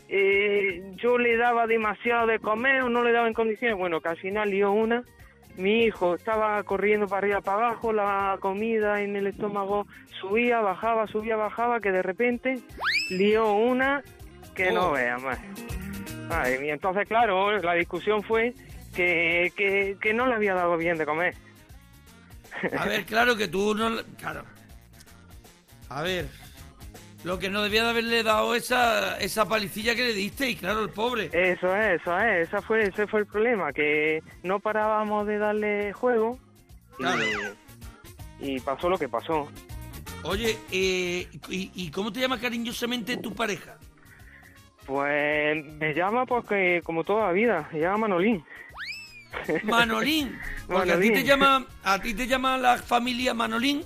[SPEAKER 7] eh, yo le daba demasiado de comer o no le daba en condiciones. Bueno, que al final dio una. Mi hijo estaba corriendo para arriba, para abajo, la comida en el estómago subía, bajaba, subía, bajaba, que de repente lió una que no
[SPEAKER 1] Oh.
[SPEAKER 7] vea más. Madre mía, entonces claro, la discusión fue que, que, que no le había dado bien de comer.
[SPEAKER 1] A ver, claro que tú no... Claro. A ver, lo que no debía de haberle dado esa, esa palicilla que le diste y claro, el pobre.
[SPEAKER 7] Eso es, eso es, esa fue, ese fue el problema, que no parábamos de darle juego y,
[SPEAKER 1] Claro.
[SPEAKER 7] y pasó lo que pasó.
[SPEAKER 1] Oye, eh, y, y cómo te llama cariñosamente tu pareja?
[SPEAKER 7] Pues me llama porque, como toda la vida, se llama Manolín.
[SPEAKER 1] Manolín. Porque a ti
[SPEAKER 7] Manolín.
[SPEAKER 1] te llama, a ti te llama la familia Manolín.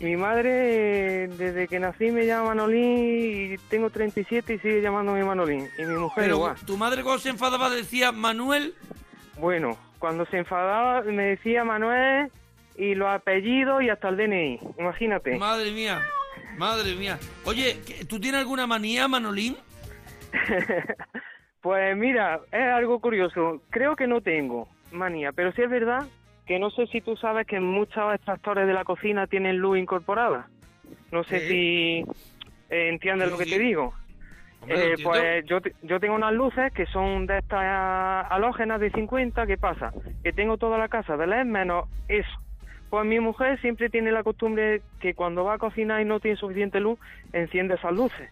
[SPEAKER 7] Mi madre, desde que nací, me llama Manolín y tengo 37 y sigue llamándome Manolín. Y mi mujer
[SPEAKER 1] Pero
[SPEAKER 7] igual.
[SPEAKER 1] tu madre cuando se enfadaba decía Manuel.
[SPEAKER 7] Bueno, cuando se enfadaba me decía Manuel y los apellidos y hasta el DNI. Imagínate.
[SPEAKER 1] Madre mía, madre mía. Oye, ¿que- ¿tú tienes alguna manía, Manolín?
[SPEAKER 7] Pues mira, es algo curioso. Creo que no tengo manía, pero sí es verdad que no sé si tú sabes que muchos extractores de la cocina tienen luz incorporada. No sé si eh, entiendes
[SPEAKER 1] Sí,
[SPEAKER 7] lo que
[SPEAKER 1] sí.
[SPEAKER 7] te digo.
[SPEAKER 1] Hombre,
[SPEAKER 7] Eh, pues yo, yo tengo unas luces que son de estas halógenas de 50. ¿Qué pasa? Que tengo toda la casa de LED menos eso. Pues mi mujer siempre tiene la costumbre que cuando va a cocinar y no tiene suficiente luz, enciende esas luces.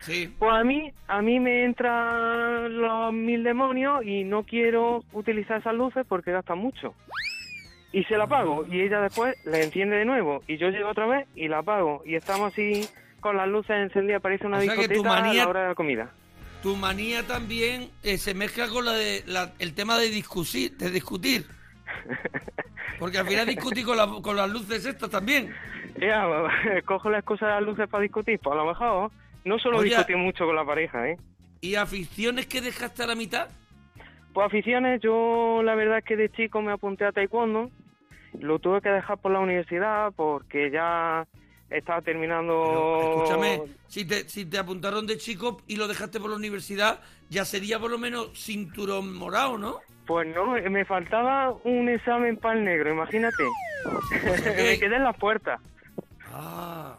[SPEAKER 1] Sí.
[SPEAKER 7] Pues a mí, a mí me entran los mil demonios y no quiero utilizar esas luces porque gastan mucho. Y se la apago y ella después la enciende de nuevo y yo llego otra vez y la apago y estamos así con las luces encendidas, parece una
[SPEAKER 1] O sea
[SPEAKER 7] discoteca a
[SPEAKER 1] manía-
[SPEAKER 7] la hora de la comida.
[SPEAKER 1] Tu manía también eh, se mezcla con la de la- el tema de discutir, de discutir. Porque al final discutí con, la- con las luces estas también.
[SPEAKER 7] Ya, cojo las cosas de las luces para discutir, pues a lo mejor no solo
[SPEAKER 1] Oye,
[SPEAKER 7] discutir mucho con la pareja, ¿eh?
[SPEAKER 1] ¿Y aficiones que dejaste a la mitad?
[SPEAKER 7] Pues aficiones, yo la verdad es que de chico me apunté a taekwondo, lo tuve que dejar por la universidad porque ya estaba terminando...
[SPEAKER 1] Pero, escúchame, si te, si te apuntaron de chico y lo dejaste por la universidad, ya sería por lo menos cinturón morado, ¿no?
[SPEAKER 7] Pues no, me faltaba un examen para el negro, imagínate. me quedé en las puertas.
[SPEAKER 1] Ah.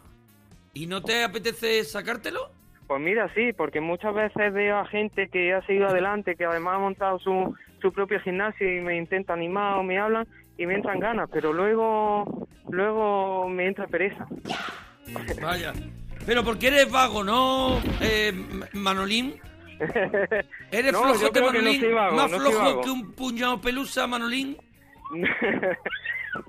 [SPEAKER 1] ¿Y no te apetece sacártelo?
[SPEAKER 7] Pues mira, sí, porque muchas veces veo a gente que ha seguido adelante, que además ha montado su, su propio gimnasio y me intenta animar o me hablan y me entran ganas, pero luego, luego me entra pereza.
[SPEAKER 1] Vaya. Pero porque eres vago, ¿no, eh, Manolín? ¿Eres
[SPEAKER 7] No,
[SPEAKER 1] flojo,
[SPEAKER 7] yo creo que no soy vago,
[SPEAKER 1] ¿Más
[SPEAKER 7] no
[SPEAKER 1] flojo que un puñado pelusa, Manolín?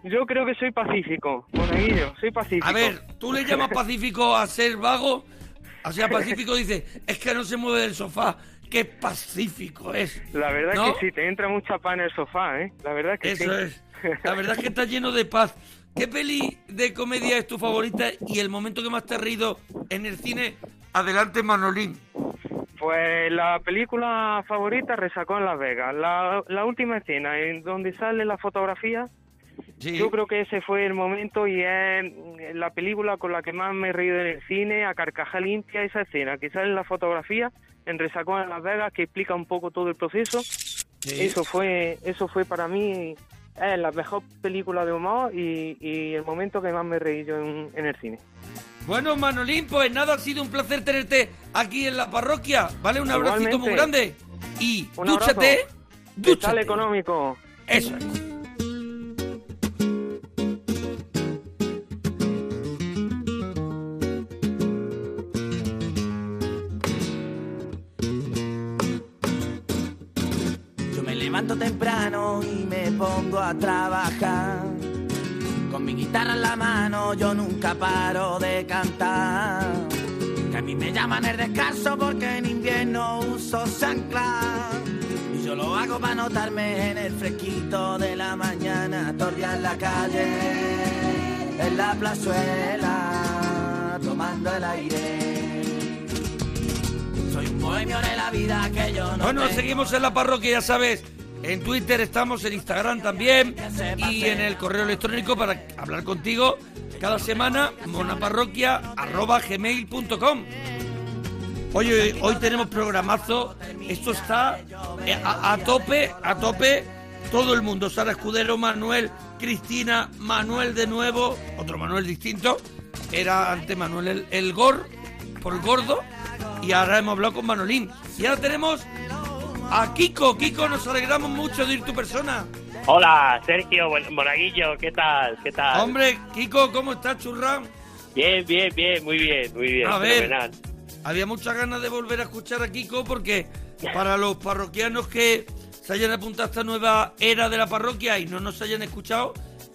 [SPEAKER 7] Yo creo que soy pacífico, Monaguillo, soy pacífico.
[SPEAKER 1] A ver, ¿tú le llamas pacífico a ser vago? O sea, pacífico dice, es que no se mueve del sofá. ¡Qué pacífico es!
[SPEAKER 7] La verdad
[SPEAKER 1] ¿No?
[SPEAKER 7] que sí, te entra mucha paz en el sofá, ¿eh? La verdad que
[SPEAKER 1] Eso
[SPEAKER 7] sí.
[SPEAKER 1] es. La verdad es que está lleno de paz. ¿Qué peli de comedia es tu favorita y el momento que más te has reído en el cine? Adelante, Manolín.
[SPEAKER 7] Pues la película favorita resacó en Las Vegas. La, la última escena en donde sale la fotografía,
[SPEAKER 1] Sí.
[SPEAKER 7] yo creo que ese fue el momento y es la película con la que más me he reído en el cine, a carcaja limpia, esa escena que sale en la fotografía en Resacón en Las Vegas, que explica un poco todo el proceso.
[SPEAKER 1] Sí.
[SPEAKER 7] Eso fue eso fue para mí eh, la mejor película de humor y, y el momento que más me he reído en, en el cine.
[SPEAKER 1] Bueno, Manolín, pues nada, ha sido un placer tenerte aquí en la parroquia. ¿Vale? Un abracito muy grande. Y dúchate. Dúchate.
[SPEAKER 7] Económico.
[SPEAKER 1] Eso es.
[SPEAKER 8] Temprano y me pongo a trabajar. Con mi guitarra en la mano yo nunca paro de cantar. Que a mí me llaman el descanso porque en invierno uso chancla. Y yo lo hago para notarme en el fresquito de la mañana. Torrear en la calle, en la plazuela, tomando el aire. Soy un bohemio de la vida que yo no
[SPEAKER 1] Bueno,
[SPEAKER 8] tengo.
[SPEAKER 1] seguimos en la parroquia, ya sabes. En Twitter estamos, en Instagram también y en el correo electrónico para hablar contigo cada semana, monaparroquia.gmail.com Oye, hoy tenemos programazo, esto está eh, a, a tope, a tope, todo el mundo, Sara Escudero, Manuel, Cristina, Manuel de nuevo, otro Manuel distinto, era ante Manuel el, Gor, por gordo, y ahora hemos hablado con Manolín. Y ahora tenemos a Kiko, Kiko, nos alegramos mucho de ir tu persona.
[SPEAKER 9] Hola, Sergio, Monaguillo, ¿qué tal? ¿Qué tal?
[SPEAKER 1] Hombre, Kiko, ¿cómo estás, churrán?
[SPEAKER 9] Bien, bien, bien, muy bien, muy bien.
[SPEAKER 1] A ver.
[SPEAKER 9] fenomenal.
[SPEAKER 1] Había muchas ganas de volver a escuchar a Kiko porque para los parroquianos que se hayan apuntado a esta nueva era de la parroquia y no nos hayan escuchado,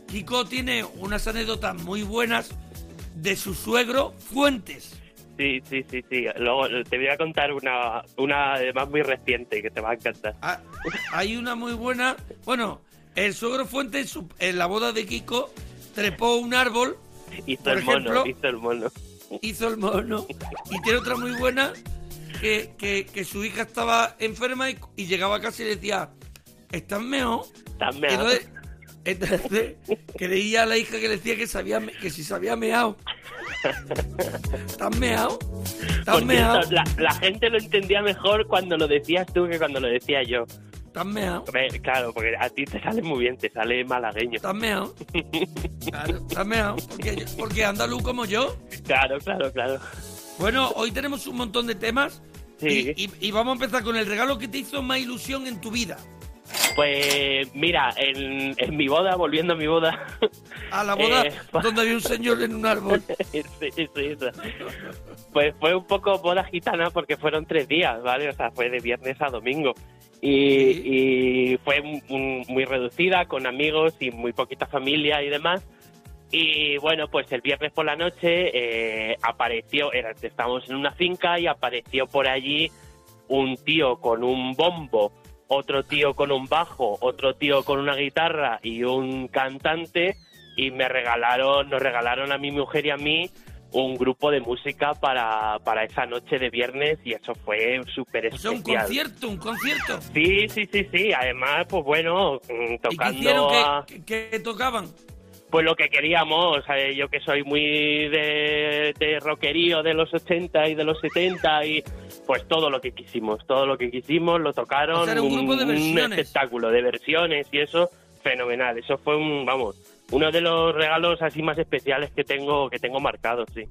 [SPEAKER 1] Kiko tiene unas anécdotas muy buenas de su suegro Fuentes.
[SPEAKER 9] Sí, sí, sí, sí. Luego te voy a contar una, una además muy reciente que te va a encantar.
[SPEAKER 1] Ah, hay una muy buena. Bueno, el suegro Fuentes su- en la boda de Kiko trepó un árbol,
[SPEAKER 9] Hizo el mono, hizo el mono.
[SPEAKER 1] hizo el mono. Y tiene otra muy buena que, que, que su hija estaba enferma y, y llegaba a casa y le decía, ¿estás mejor?
[SPEAKER 9] Estás.
[SPEAKER 1] Entonces, entonces creía a la hija que le decía que, sabía, que si se había meado. ¿Estás meado? ¿Estás meado?
[SPEAKER 9] cierto, la, la gente lo entendía mejor cuando lo decías tú que cuando lo decía yo.
[SPEAKER 1] ¿Estás meado?
[SPEAKER 9] Claro, porque a ti te sale muy bien, te sale malagueño.
[SPEAKER 1] ¿Estás meado? Claro, ¿estás meado? Porque, porque andaluz como yo.
[SPEAKER 9] Claro, claro, claro.
[SPEAKER 1] Bueno, hoy tenemos un montón de temas.
[SPEAKER 9] Sí.
[SPEAKER 1] Y, y- y vamos a empezar con el regalo que te hizo más ilusión en tu vida.
[SPEAKER 9] Pues mira, en, en mi boda, volviendo a mi boda.
[SPEAKER 1] A la boda
[SPEAKER 9] Eh,
[SPEAKER 1] donde había un señor en un árbol.
[SPEAKER 9] sí, sí, sí. Pues fue un poco boda gitana porque fueron tres días, ¿vale? O sea, fue de viernes a domingo. Y, y fue muy reducida, con amigos y muy poquita familia y demás. Y bueno, pues el viernes por la noche eh, apareció, era, estábamos en una finca y apareció por allí un tío con un bombo, otro tío con un bajo, otro tío con una guitarra y un cantante y me regalaron, nos regalaron a mi mujer y a mí un grupo de música para, para esa noche de viernes y eso fue súper
[SPEAKER 1] O sea, un
[SPEAKER 9] especial.
[SPEAKER 1] concierto, un concierto.
[SPEAKER 9] Sí, sí, sí, sí. Además, pues bueno, mm,
[SPEAKER 1] ¿Y qué
[SPEAKER 9] tocando
[SPEAKER 1] hicieron?
[SPEAKER 9] a-
[SPEAKER 1] ¿Qué, qué- qué tocaban?
[SPEAKER 9] Pues lo que queríamos. yo que soy muy de, de rockerío de los 80 y de los 70 y pues todo lo que quisimos, todo lo que quisimos lo tocaron.
[SPEAKER 1] O sea, un grupo de versiones.
[SPEAKER 9] espectáculo de versiones y eso fenomenal. Eso fue un, vamos, uno de los regalos así más especiales que tengo que tengo marcados, sí.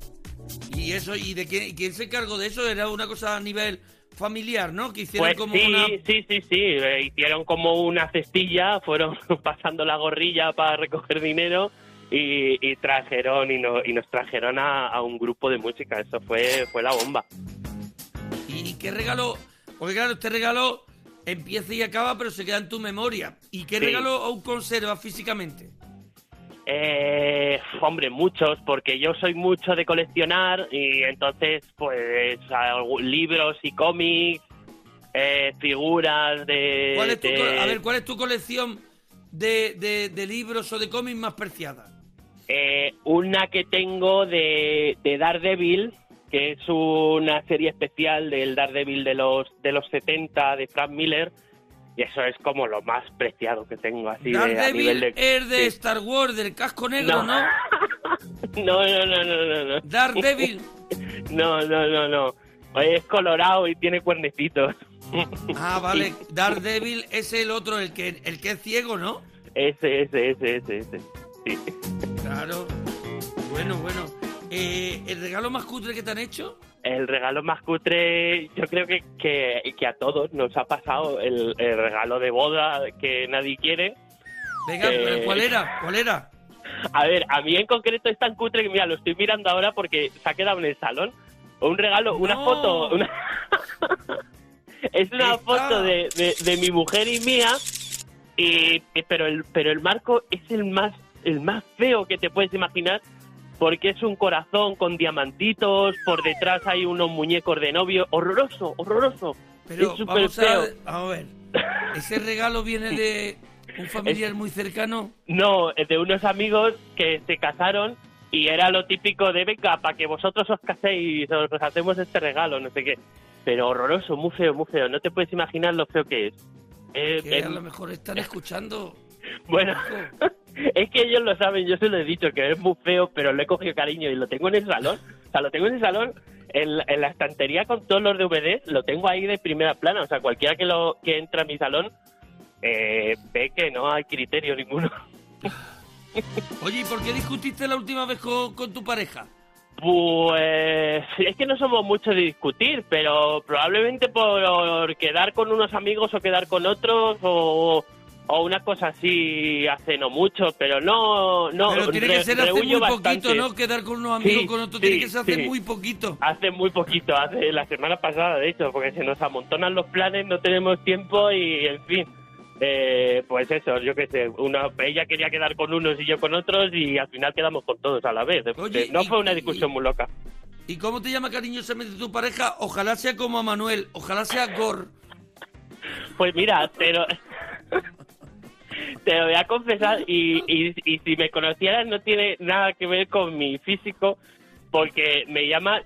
[SPEAKER 1] Y eso, ¿y de quién, quién se encargó de eso? Era una cosa a nivel familiar, ¿no? Que hicieron
[SPEAKER 9] Pues
[SPEAKER 1] como
[SPEAKER 9] sí,
[SPEAKER 1] una...
[SPEAKER 9] sí, sí, sí. eh, hicieron como una cestilla, fueron pasando la gorrilla para recoger dinero y, y trajeron y, no- y nos trajeron a, a un grupo de música. Eso fue fue la bomba.
[SPEAKER 1] ¿Y qué regalo? Porque claro, este regalo empieza y acaba, pero se queda en tu memoria. ¿Y qué
[SPEAKER 9] Sí.
[SPEAKER 1] regalo aún conservas físicamente?
[SPEAKER 9] Eh, hombre, muchos, porque yo soy mucho de coleccionar y entonces, pues, libros y cómics, eh, figuras de...
[SPEAKER 1] ¿Cuál es tu,
[SPEAKER 9] de-
[SPEAKER 1] a ver, ¿cuál es tu colección de, de- de libros o de cómics más preciada?
[SPEAKER 9] Eh, una que tengo de, de Daredevil, que es una serie especial del Daredevil de los de los 70 de Frank Miller, y eso es como lo más preciado que tengo así de, a nivel de
[SPEAKER 1] es de
[SPEAKER 9] sí.
[SPEAKER 1] Star Wars, del casco negro,
[SPEAKER 9] No.
[SPEAKER 1] ¿no?
[SPEAKER 9] No, no, no, no, no, no.
[SPEAKER 1] Daredevil.
[SPEAKER 9] No, no, no, no. Es colorado y tiene cuernecitos.
[SPEAKER 1] Ah, vale. Daredevil es el otro, el que, el que es ciego, ¿no?
[SPEAKER 9] Ese, ese, ese, ese, ese. Sí.
[SPEAKER 1] Claro. Bueno, bueno. Eh, ¿El regalo más cutre que te han hecho?
[SPEAKER 9] El regalo más cutre, yo creo que, que, que a todos nos ha pasado el, el regalo de boda que nadie quiere.
[SPEAKER 1] Venga,
[SPEAKER 9] Eh,
[SPEAKER 1] ¿cuál era? ¿Cuál era?
[SPEAKER 9] A ver, a mí en concreto es tan cutre que, mira, lo estoy mirando ahora porque se ha quedado en el salón. Un regalo, una
[SPEAKER 1] No.
[SPEAKER 9] foto. una- es una
[SPEAKER 1] Está.
[SPEAKER 9] foto de, de, de mi mujer y mía. Y, pero, el, pero el marco es el más, el más feo que te puedes imaginar. Porque es un corazón con diamantitos. Por detrás hay unos muñecos de novio. Horroroso, horroroso.
[SPEAKER 1] Pero
[SPEAKER 9] es súper
[SPEAKER 1] vamos
[SPEAKER 9] feo.
[SPEAKER 1] a, a ver. ¿Ese regalo viene de un familiar muy cercano?
[SPEAKER 9] No, de unos amigos que se casaron y era lo típico de venga, para que vosotros os caséis, os hacemos este regalo, no sé qué. Pero horroroso, muy feo, muy feo. No te puedes imaginar lo feo que es. Eh,
[SPEAKER 1] Que
[SPEAKER 9] eh,
[SPEAKER 1] a lo mejor están escuchando.
[SPEAKER 9] bueno, es que ellos lo saben, yo se lo he dicho, que es muy feo, pero le he cogido cariño y lo tengo en el salón. O sea, lo tengo en el salón, en, la- en la estantería con todos los DVDs, lo tengo ahí de primera plana. O sea, cualquiera que, lo, que entra a mi salón eh, ve que no hay criterio ninguno.
[SPEAKER 1] Oye, ¿y por qué discutiste la última vez con, con tu pareja?
[SPEAKER 9] Pues es que no somos mucho de discutir, pero probablemente por quedar con unos amigos o quedar con otros o, o una cosa así hace no mucho, pero no... no
[SPEAKER 1] Pero tiene que ser hace muy
[SPEAKER 9] bastante.
[SPEAKER 1] poquito, ¿no? Quedar con unos amigos,
[SPEAKER 9] Sí,
[SPEAKER 1] con otros,
[SPEAKER 9] sí,
[SPEAKER 1] tiene que ser hace
[SPEAKER 9] sí.
[SPEAKER 1] muy poquito.
[SPEAKER 9] Hace muy poquito, hace la semana pasada de hecho, porque se nos amontonan los planes, no tenemos tiempo y en fin. eh, pues eso, yo qué sé, una, ella quería quedar con unos y yo con otros y al final quedamos con todos a la vez.
[SPEAKER 1] Oye,
[SPEAKER 9] no
[SPEAKER 1] y-
[SPEAKER 9] fue una
[SPEAKER 1] y-
[SPEAKER 9] discusión muy loca.
[SPEAKER 1] ¿Y cómo te llama cariñosamente tu pareja? Ojalá sea como a Manuel, ojalá sea Gor.
[SPEAKER 9] Pues mira, pero te lo voy a confesar y, y, y si me conocieras no tiene nada que ver con mi físico porque me llama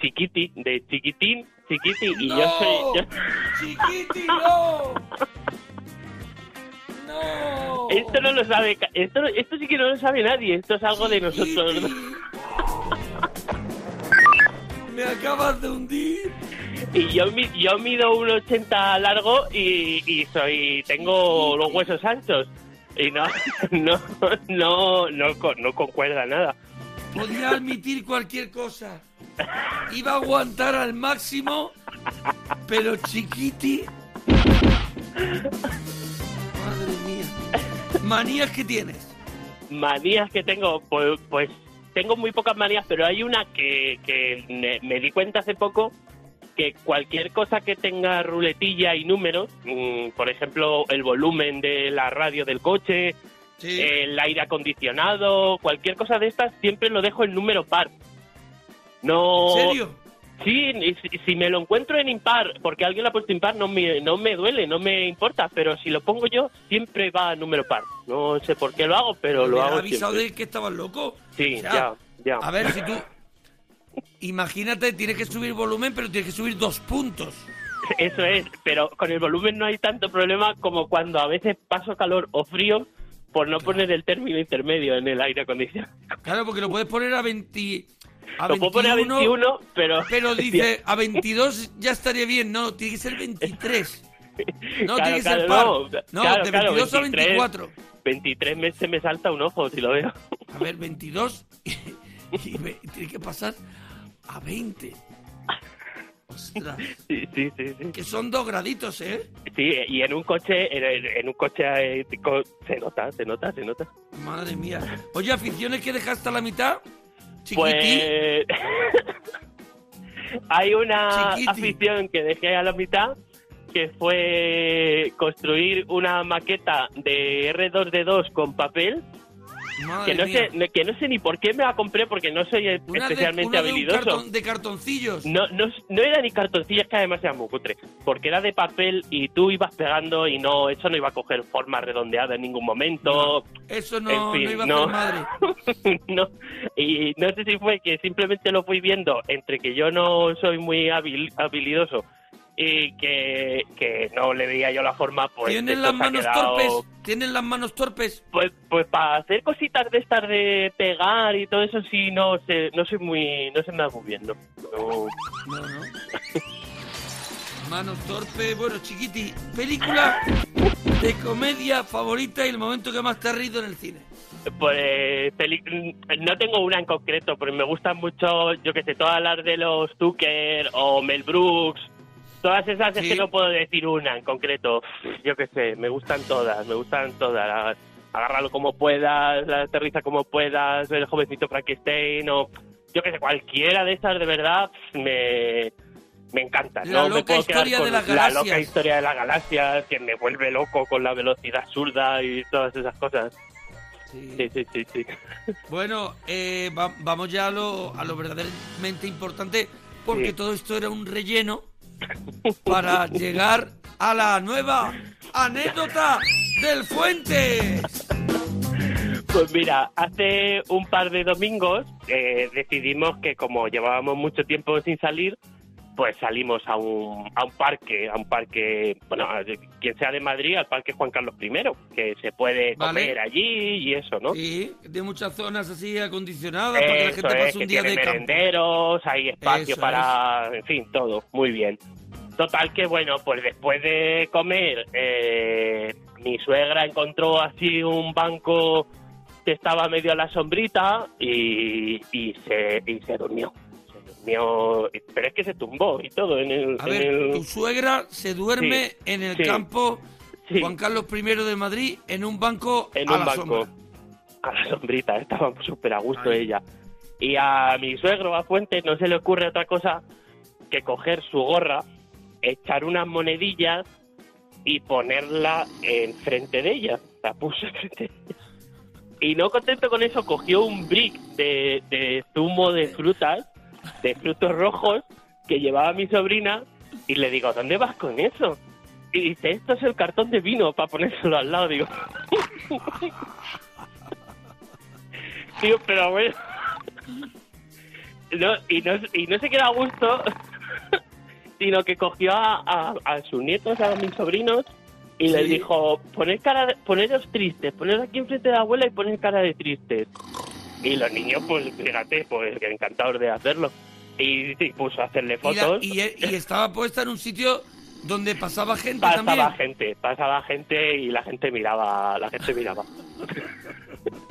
[SPEAKER 9] Chiquiti, de chiquitín, chiquiti y yo soy... yo-
[SPEAKER 1] ¡Chiquiti, no! ¡No!
[SPEAKER 9] Esto no lo sabe, esto, esto sí que no lo sabe nadie, esto es algo de nosotros.
[SPEAKER 1] Me acabas de hundir.
[SPEAKER 9] Y yo, yo mido 1,80 largo y, y soy tengo los huesos anchos. Y no, no, no, no, no concuerda nada.
[SPEAKER 1] Podía admitir cualquier cosa. Iba a aguantar al máximo, pero chiquiti. Madre mía. Manías que tienes.
[SPEAKER 9] Manías que tengo, pues, pues tengo muy pocas manías, pero hay una que, que me, me di cuenta hace poco que cualquier cosa que tenga ruletilla y números, mm, por ejemplo, el volumen de la radio del coche,
[SPEAKER 1] Sí.
[SPEAKER 9] el aire acondicionado, cualquier cosa de estas, siempre lo dejo en número par. No.
[SPEAKER 1] ¿En serio?
[SPEAKER 9] Sí, si, si me lo encuentro en impar, porque alguien lo ha puesto impar, no me, no me duele, no me importa, pero si lo pongo yo, siempre va a número par. No sé por qué lo hago, pero lo
[SPEAKER 1] ¿Me has
[SPEAKER 9] hago
[SPEAKER 1] avisado
[SPEAKER 9] siempre.
[SPEAKER 1] de que estabas loco?
[SPEAKER 9] Sí,
[SPEAKER 1] O sea,
[SPEAKER 9] ya, ya.
[SPEAKER 1] A ver, si tú... Imagínate, tienes que subir volumen, pero tienes que subir dos puntos.
[SPEAKER 9] Eso es, pero con el volumen no hay tanto problema como cuando a veces paso calor o frío por no poner el término intermedio en el aire acondicionado.
[SPEAKER 1] Claro, porque lo puedes poner a 20... A
[SPEAKER 9] Lo puedo poner a 21, pero...
[SPEAKER 1] Pero dice, a 22 ya estaría bien. No, tiene que ser 23. No,
[SPEAKER 9] Claro,
[SPEAKER 1] tiene que ser par.
[SPEAKER 9] no,
[SPEAKER 1] No,
[SPEAKER 9] claro,
[SPEAKER 1] de
[SPEAKER 9] claro,
[SPEAKER 1] 22 a
[SPEAKER 9] 23.
[SPEAKER 1] 24.
[SPEAKER 9] 23 meses me salta un ojo si lo veo.
[SPEAKER 1] A ver, 22 y, tiene que pasar a 20. Ostras,
[SPEAKER 9] Sí, sí, sí, sí.
[SPEAKER 1] que son dos graditos, ¿eh?
[SPEAKER 9] Sí, y en un coche, en, en un coche eh, co- se nota, se nota, se nota.
[SPEAKER 1] Madre mía. Oye, aficiones que dejaste a la mitad. Chiquití.
[SPEAKER 9] Pues hay una
[SPEAKER 1] Chiquiti.
[SPEAKER 9] afición que dejé a la mitad que fue construir una maqueta de R2D2 con papel que no
[SPEAKER 1] mía.
[SPEAKER 9] sé que no sé ni por qué me la compré porque no soy
[SPEAKER 1] Una de-
[SPEAKER 9] especialmente
[SPEAKER 1] una de un
[SPEAKER 9] habilidoso.
[SPEAKER 1] de cartoncillos.
[SPEAKER 9] No, no, no era ni cartoncillas que además era muy cutre, porque era de papel y tú ibas pegando y no, eso no iba a coger forma redondeada en ningún momento.
[SPEAKER 1] Eso no,
[SPEAKER 9] En fin,
[SPEAKER 1] no iba a
[SPEAKER 9] no.
[SPEAKER 1] madre.
[SPEAKER 9] no, y no sé si fue que simplemente lo fui viendo entre que yo no soy muy hábil, habilidoso y que, que no le veía yo la forma, pues
[SPEAKER 1] Tienen las
[SPEAKER 9] ha
[SPEAKER 1] manos
[SPEAKER 9] quedado-
[SPEAKER 1] torpes. Tienen las manos torpes.
[SPEAKER 9] Pues, pues para hacer cositas de estas de pegar y todo eso sí no sé, no soy muy, no se me da muy bien, no. No.
[SPEAKER 1] No, no. Manos torpes. Bueno, chiquiti. Película de comedia favorita y el momento que más te has reído en el cine.
[SPEAKER 9] Pues peli- no tengo una en concreto, pero me gustan mucho, yo que sé, todas las de los Tucker o Mel Brooks. Todas esas es
[SPEAKER 1] Sí.
[SPEAKER 9] que no puedo decir una en concreto. Yo que sé, me gustan todas, me gustan todas. Agárralo como puedas, la aterriza como puedas, el jovencito Frankenstein o yo que sé, cualquiera de esas de verdad me, me encanta.
[SPEAKER 1] La
[SPEAKER 9] no
[SPEAKER 1] loca historia de las
[SPEAKER 9] la
[SPEAKER 1] galaxias.
[SPEAKER 9] loca historia de las galaxias que me vuelve loco con la velocidad absurda y todas esas cosas.
[SPEAKER 1] Sí.
[SPEAKER 9] Sí, sí, sí, sí.
[SPEAKER 1] Bueno, eh, va- vamos ya a lo, a lo verdaderamente importante, porque
[SPEAKER 9] Sí.
[SPEAKER 1] todo esto era un relleno para llegar a la nueva anécdota del Fuentes.
[SPEAKER 9] Pues mira, hace un par de domingos eh, decidimos que como llevábamos mucho tiempo sin salir, pues salimos a un, a un parque, a un parque, bueno, a- quien sea de Madrid, al parque Juan Carlos I, que se puede
[SPEAKER 1] Vale.
[SPEAKER 9] comer allí y eso, ¿no?
[SPEAKER 1] Sí, de muchas zonas así acondicionadas para que la
[SPEAKER 9] Eso
[SPEAKER 1] gente
[SPEAKER 9] es,
[SPEAKER 1] pase un
[SPEAKER 9] que
[SPEAKER 1] día
[SPEAKER 9] tiene
[SPEAKER 1] de campo.
[SPEAKER 9] merenderos, hay espacio
[SPEAKER 1] Eso
[SPEAKER 9] para, en fin, todo, muy bien. Total que bueno, pues después de comer, eh, mi suegra encontró así un banco que estaba medio a la sombrita y, y se, y se durmió. Pero es que se tumbó y todo en el...
[SPEAKER 1] A
[SPEAKER 9] en
[SPEAKER 1] ver,
[SPEAKER 9] el-
[SPEAKER 1] tu suegra se duerme
[SPEAKER 9] Sí,
[SPEAKER 1] en el
[SPEAKER 9] sí,
[SPEAKER 1] campo
[SPEAKER 9] sí.
[SPEAKER 1] Juan Carlos I de Madrid en un banco
[SPEAKER 9] en
[SPEAKER 1] a
[SPEAKER 9] un
[SPEAKER 1] la
[SPEAKER 9] banco
[SPEAKER 1] sombra.
[SPEAKER 9] a la sombrita, estaba súper a gusto ella. Y a mi suegro, a Fuentes, no se le ocurre otra cosa que coger su gorra, echar unas monedillas y ponerla enfrente de ella. La puso enfrente de ella. Y no contento con eso, cogió un brick de, de zumo de frutas, de frutos rojos, que llevaba mi sobrina, y le digo, ¿dónde vas con eso? Y dice, esto es el cartón de vino para ponérselo al lado. Digo, Tío, pero bueno. No, y, no, y no se queda a gusto, sino que cogió a, a- a sus nietos, a mis sobrinos, y les dijo, poned cara de- poneros tristes, poned aquí enfrente de la abuela y poned cara de tristes. Y los niños, pues fíjate, pues encantados de hacerlo. Y puso a hacerle
[SPEAKER 1] Y, la-
[SPEAKER 9] fotos.
[SPEAKER 1] y- y estaba puesta en un sitio donde pasaba gente
[SPEAKER 9] Pasaba
[SPEAKER 1] también.
[SPEAKER 9] gente, pasaba gente y la gente miraba, la gente miraba.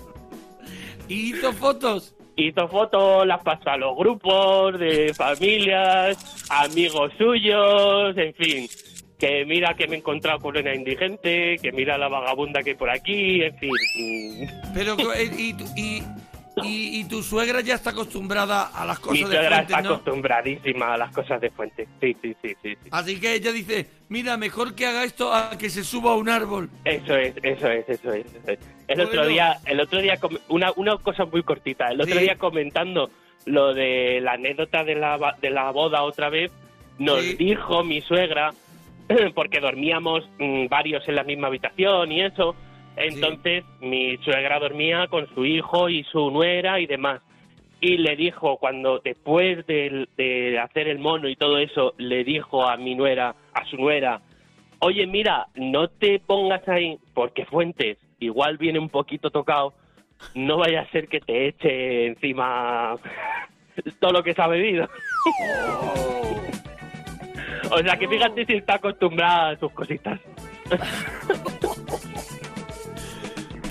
[SPEAKER 1] Y hizo fotos.
[SPEAKER 9] Hizo fotos, las pasó a los grupos de familias, amigos suyos, en fin. Que mira que me he encontrado con una indigente, que mira la vagabunda que hay por aquí, en fin.
[SPEAKER 1] Pero eh, y, y, y- y tu suegra ya está acostumbrada a las
[SPEAKER 9] Mi
[SPEAKER 1] cosas de
[SPEAKER 9] suegra
[SPEAKER 1] Fuentes,
[SPEAKER 9] está
[SPEAKER 1] ¿no?
[SPEAKER 9] acostumbradísima a las cosas de fuente. Sí, sí, sí, sí. sí.
[SPEAKER 1] Así que ella dice, mira, mejor que haga esto a que se suba a un árbol.
[SPEAKER 9] Eso es, eso es, eso es. eso es. El otro día, el otro día, una, una cosa muy cortita. El otro
[SPEAKER 1] Sí.
[SPEAKER 9] día comentando lo de la anécdota de la, de la boda otra vez, nos
[SPEAKER 1] Sí.
[SPEAKER 9] dijo mi suegra, porque dormíamos mm, varios en la misma habitación y eso. Entonces mi suegra dormía con su hijo y su nuera y demás. Y le dijo, cuando después de, hacer el mono y todo eso, le dijo a mi nuera, a su nuera, oye, mira, no te pongas ahí, porque Fuentes igual viene un poquito tocado, no vaya a ser que te eche encima todo lo que se ha bebido. o sea, que fíjate si está acostumbrada a sus cositas.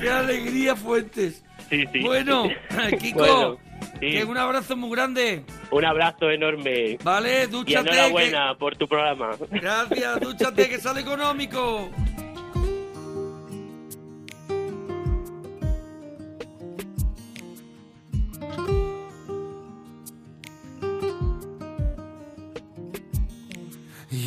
[SPEAKER 1] ¡Qué alegría, Fuentes!
[SPEAKER 9] Sí, sí.
[SPEAKER 1] Bueno, Kiko,
[SPEAKER 9] Bueno, sí.
[SPEAKER 1] que un abrazo muy grande.
[SPEAKER 9] Un abrazo enorme.
[SPEAKER 1] Vale,
[SPEAKER 9] Y
[SPEAKER 1] dúchate.
[SPEAKER 9] enhorabuena por tu programa.
[SPEAKER 1] que- Gracias, dúchate, que sale económico.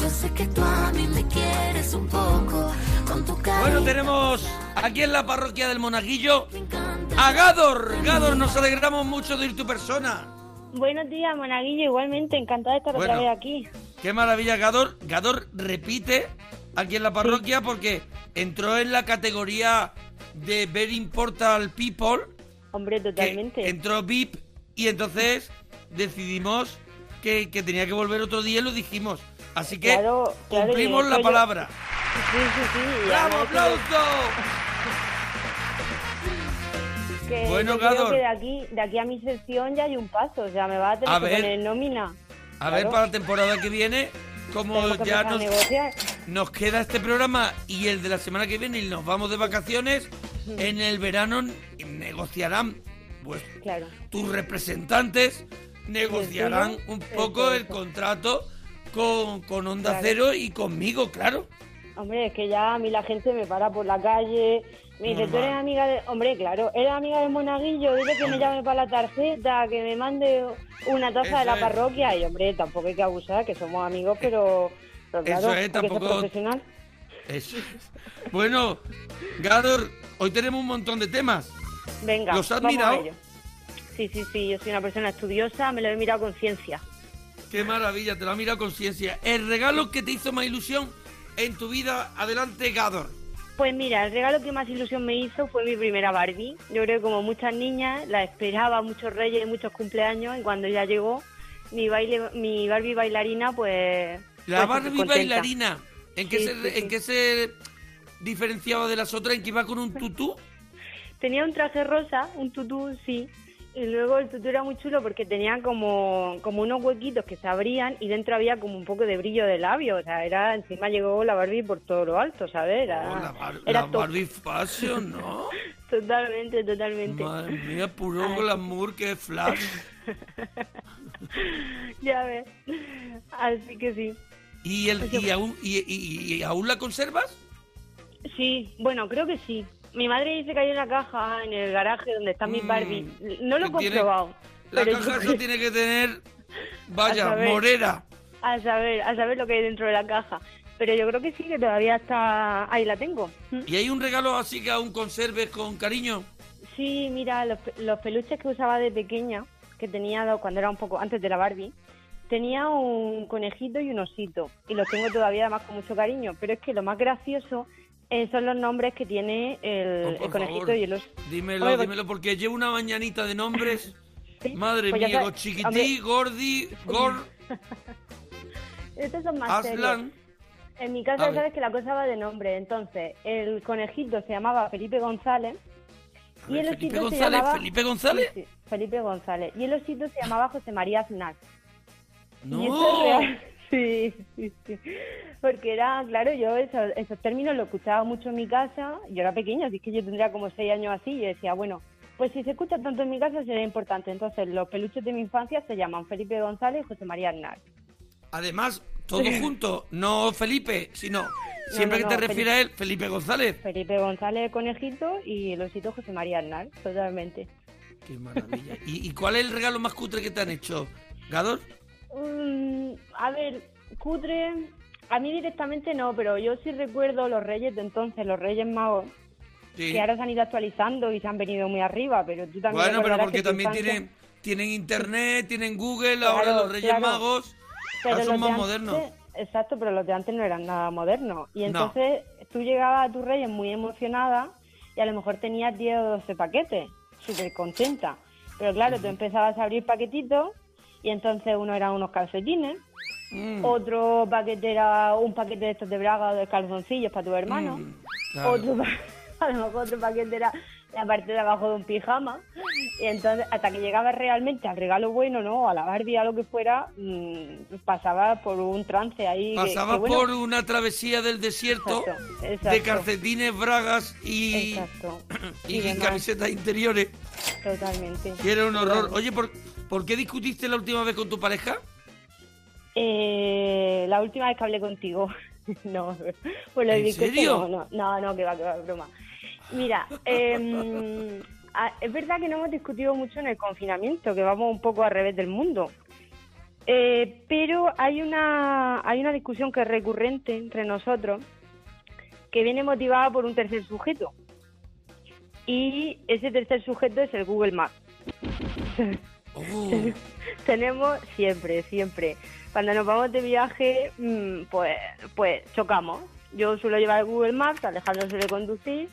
[SPEAKER 5] Yo sé que tú a mí me quieres un poco con tu cara.
[SPEAKER 1] Bueno, tenemos aquí en la parroquia del Monaguillo a Gador. Gador, nos alegramos mucho de ir tu persona.
[SPEAKER 10] Buenos días, Monaguillo. Igualmente, encantada de estar
[SPEAKER 1] Bueno.
[SPEAKER 10] otra vez aquí.
[SPEAKER 1] Qué maravilla, Gador. Gador repite aquí en la parroquia porque entró en la categoría de Very Important People.
[SPEAKER 10] Hombre, totalmente.
[SPEAKER 1] Entró VIP y entonces decidimos que, que tenía que volver otro día y lo dijimos. Así que
[SPEAKER 10] Claro, claro, y
[SPEAKER 1] cumplimos la
[SPEAKER 10] yo-
[SPEAKER 1] palabra.
[SPEAKER 10] Sí, sí, sí.
[SPEAKER 1] ¡Bravo, aplauso!
[SPEAKER 10] Que
[SPEAKER 1] Bueno,
[SPEAKER 10] yo creo que de aquí, de aquí a mi sección ya hay un paso. O sea, me va a tener
[SPEAKER 1] A
[SPEAKER 10] que
[SPEAKER 1] ver.
[SPEAKER 10] poner nómina.
[SPEAKER 1] A ver, para la temporada que viene, como
[SPEAKER 10] que
[SPEAKER 1] ya nos, nos queda este programa y el de la semana que viene y nos vamos de vacaciones, en el verano negociarán, pues
[SPEAKER 10] Claro.
[SPEAKER 1] tus representantes negociarán un poco el contrato con, con Onda
[SPEAKER 10] Claro.
[SPEAKER 1] Cero y conmigo, claro.
[SPEAKER 10] Hombre, es que ya a mí la gente me para por la calle. Me dice, tú eres amiga de... Hombre, claro, eres amiga de Monaguillo, dile que me llame para la tarjeta, que me mande una taza
[SPEAKER 1] Eso
[SPEAKER 10] de la
[SPEAKER 1] es.
[SPEAKER 10] parroquia. Y, hombre, tampoco hay que abusar, que somos amigos, pero... pero claro,
[SPEAKER 1] Eso es,
[SPEAKER 10] ser
[SPEAKER 1] tampoco-
[SPEAKER 10] profesional.
[SPEAKER 1] Eso es. Bueno, Gador, hoy tenemos un montón de temas.
[SPEAKER 10] Venga,
[SPEAKER 1] ¿Los has mirado?
[SPEAKER 10] Sí, sí, sí, yo soy una persona estudiosa, me lo he mirado con ciencia.
[SPEAKER 1] Qué maravilla, te lo ha mirado con ciencia. El regalo que te hizo más ilusión en tu vida, adelante, Gador.
[SPEAKER 10] Pues mira, el regalo que más ilusión me hizo fue mi primera Barbie. Yo creo que como muchas niñas la esperaba muchos reyes muchos cumpleaños y cuando ya llegó mi baile, mi Barbie bailarina, pues
[SPEAKER 1] La
[SPEAKER 10] pues,
[SPEAKER 1] Barbie bailarina, ¿en qué,
[SPEAKER 10] Sí,
[SPEAKER 1] se,
[SPEAKER 10] sí, sí.
[SPEAKER 1] ¿en qué se diferenciaba de las otras? ¿En que iba con un tutú?
[SPEAKER 10] Tenía un traje rosa, un tutú, sí. Y luego el tutú era muy chulo porque tenía como, como unos huequitos que se abrían y dentro había como un poco de brillo de labio. O sea, era encima llegó la Barbie por todo lo alto, ¿sabes? Era,
[SPEAKER 1] Oh, la, Bar-
[SPEAKER 10] era
[SPEAKER 1] la. Barbie Fashion, ¿no?
[SPEAKER 10] Totalmente, totalmente.
[SPEAKER 1] Madre mía, puro glamour, que flash.
[SPEAKER 10] Ya ves. Así que sí.
[SPEAKER 1] ¿Y, el, y, aún, y, y- y aún la conservas?
[SPEAKER 10] Sí, bueno, creo que sí. Mi madre dice que hay una caja en el garaje donde están mis Barbie. No lo he
[SPEAKER 1] Mm, tiene-
[SPEAKER 10] comprobado.
[SPEAKER 1] La
[SPEAKER 10] pero
[SPEAKER 1] caja esa
[SPEAKER 10] creo-
[SPEAKER 1] tiene que tener, vaya,
[SPEAKER 10] saber.
[SPEAKER 1] morera.
[SPEAKER 10] A saber, a saber lo que hay dentro de la caja. Pero yo creo que sí, que todavía está... Ahí la tengo.
[SPEAKER 1] ¿Y hay un regalo así que aún conserves con cariño?
[SPEAKER 10] Sí, mira, los, pe- los peluches que usaba de pequeña, que tenía do- cuando era un poco antes de la Barbie, tenía un conejito y un osito. Y los tengo todavía además con mucho cariño. Pero es que lo más gracioso eh, son los nombres que tiene el,
[SPEAKER 1] Oh,
[SPEAKER 10] el conejito
[SPEAKER 1] favor,
[SPEAKER 10] y el oso.
[SPEAKER 1] Dímelo,
[SPEAKER 10] Oye, pues-
[SPEAKER 1] dímelo, porque llevo una mañanita de nombres. Madre
[SPEAKER 10] pues
[SPEAKER 1] mía, chiquití, gordi, gor,
[SPEAKER 10] Estos son más serios. En mi casa sabes que la cosa va de nombre. Entonces, el conejito se llamaba Felipe González. Y el
[SPEAKER 1] Felipe
[SPEAKER 10] osito se
[SPEAKER 1] González,
[SPEAKER 10] llamaba...
[SPEAKER 1] ¿Felipe González?
[SPEAKER 10] Sí, sí, Felipe González. Y el osito se llamaba José María Aznar.
[SPEAKER 1] ¡No!
[SPEAKER 10] Y esto es real. Sí, sí, sí. Porque era, claro, yo esos, esos términos los escuchaba mucho en mi casa. Yo era pequeña, así que yo tendría como seis años así. Y decía, bueno, pues si se escucha tanto en mi casa sería importante. Entonces, los peluches de mi infancia se llaman Felipe González y José María Aznar.
[SPEAKER 1] Además, todo junto, no Felipe, sino siempre
[SPEAKER 10] no,
[SPEAKER 1] que te
[SPEAKER 10] no,
[SPEAKER 1] refieres a él, Felipe González.
[SPEAKER 10] Felipe González conejito y el osito José María Aznar, totalmente.
[SPEAKER 1] Qué maravilla. ¿Y, y cuál es el regalo más cutre que te han hecho? ¿Gador?
[SPEAKER 10] Mm, a ver, cutre, a mí directamente no, pero yo sí recuerdo los reyes de entonces, los reyes magos,
[SPEAKER 1] Sí.
[SPEAKER 10] que ahora se han ido actualizando y se han venido muy arriba, pero tú también
[SPEAKER 1] Bueno, pero porque también
[SPEAKER 10] infancia-
[SPEAKER 1] tienen, tienen internet, tienen Google,
[SPEAKER 10] Claro,
[SPEAKER 1] ahora los Reyes
[SPEAKER 10] claro.
[SPEAKER 1] Magos
[SPEAKER 10] Pero
[SPEAKER 1] ahora son más
[SPEAKER 10] de
[SPEAKER 1] modernos.
[SPEAKER 10] antes- Exacto, pero los de antes no eran nada modernos. Y
[SPEAKER 1] No.
[SPEAKER 10] entonces tú llegabas a tus reyes muy emocionada y a lo mejor tenías 10 o 12 paquetes, súper contenta. Pero claro, tú empezabas a abrir paquetitos y entonces uno eran unos calcetines,
[SPEAKER 1] Mm.
[SPEAKER 10] otro paquete era un paquete de estos de braga o de calzoncillos para tu hermano,
[SPEAKER 1] Mm, claro.
[SPEAKER 10] otro pa- a lo mejor otro paquete era la parte de abajo de un pijama y entonces hasta que llegabas realmente al regalo bueno, ¿no? A la Barbie, a lo que fuera, mm, pasaba por un trance ahí.
[SPEAKER 1] Pasaba
[SPEAKER 10] que, bueno,
[SPEAKER 1] por una travesía del desierto
[SPEAKER 10] Exacto,
[SPEAKER 1] de calcetines, bragas y,
[SPEAKER 10] Exacto.
[SPEAKER 1] y,
[SPEAKER 10] Y
[SPEAKER 1] camisetas interiores.
[SPEAKER 10] Totalmente.
[SPEAKER 1] Que era un horror. Oye, ¿por, ¿por qué discutiste la última vez con tu pareja?
[SPEAKER 10] Eh, la última vez que hablé contigo. no, pues lo
[SPEAKER 1] ¿En serio?
[SPEAKER 10] No, no, no, que va, que va, broma. Mira, em, a- es verdad que no hemos discutido mucho en el confinamiento, que vamos un poco al revés del mundo. Eh, pero hay una, hay una discusión que es recurrente entre nosotros, que viene motivada por un tercer sujeto. Y ese tercer sujeto es el Google Maps.
[SPEAKER 1] Oh.
[SPEAKER 10] Tenemos siempre, siempre. Cuando nos vamos de viaje, mm, pues, pues chocamos. Yo suelo llevar Google Maps, Alejandro suele conducir.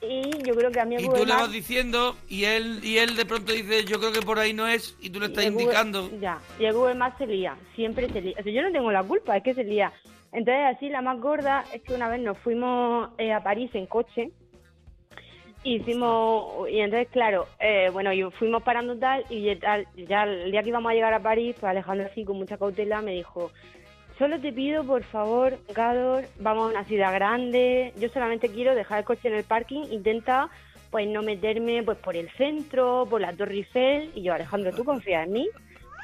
[SPEAKER 10] Y yo creo que a mí el
[SPEAKER 1] Y
[SPEAKER 10] Google
[SPEAKER 1] tú le
[SPEAKER 10] Maps...
[SPEAKER 1] vas diciendo y él y él de pronto dice, yo creo que por ahí no es y tú le estás
[SPEAKER 10] y el Google-
[SPEAKER 1] indicando.
[SPEAKER 10] ya, y el Google Maps se lía, siempre se lía. O sea, yo no tengo la culpa, es que se lía. Entonces, así, la más gorda es que una vez nos fuimos eh, a París en coche. Hicimos, y entonces, claro, eh, bueno, y fuimos parando tal, y ya tal, ya el día que íbamos a llegar a París, pues Alejandro así con mucha cautela me dijo, solo te pido, por favor, Gador, vamos a una ciudad grande, yo solamente quiero dejar el coche en el parking, intenta pues no meterme pues por el centro, por la Torre Eiffel, y yo, Alejandro, tú confías en mí,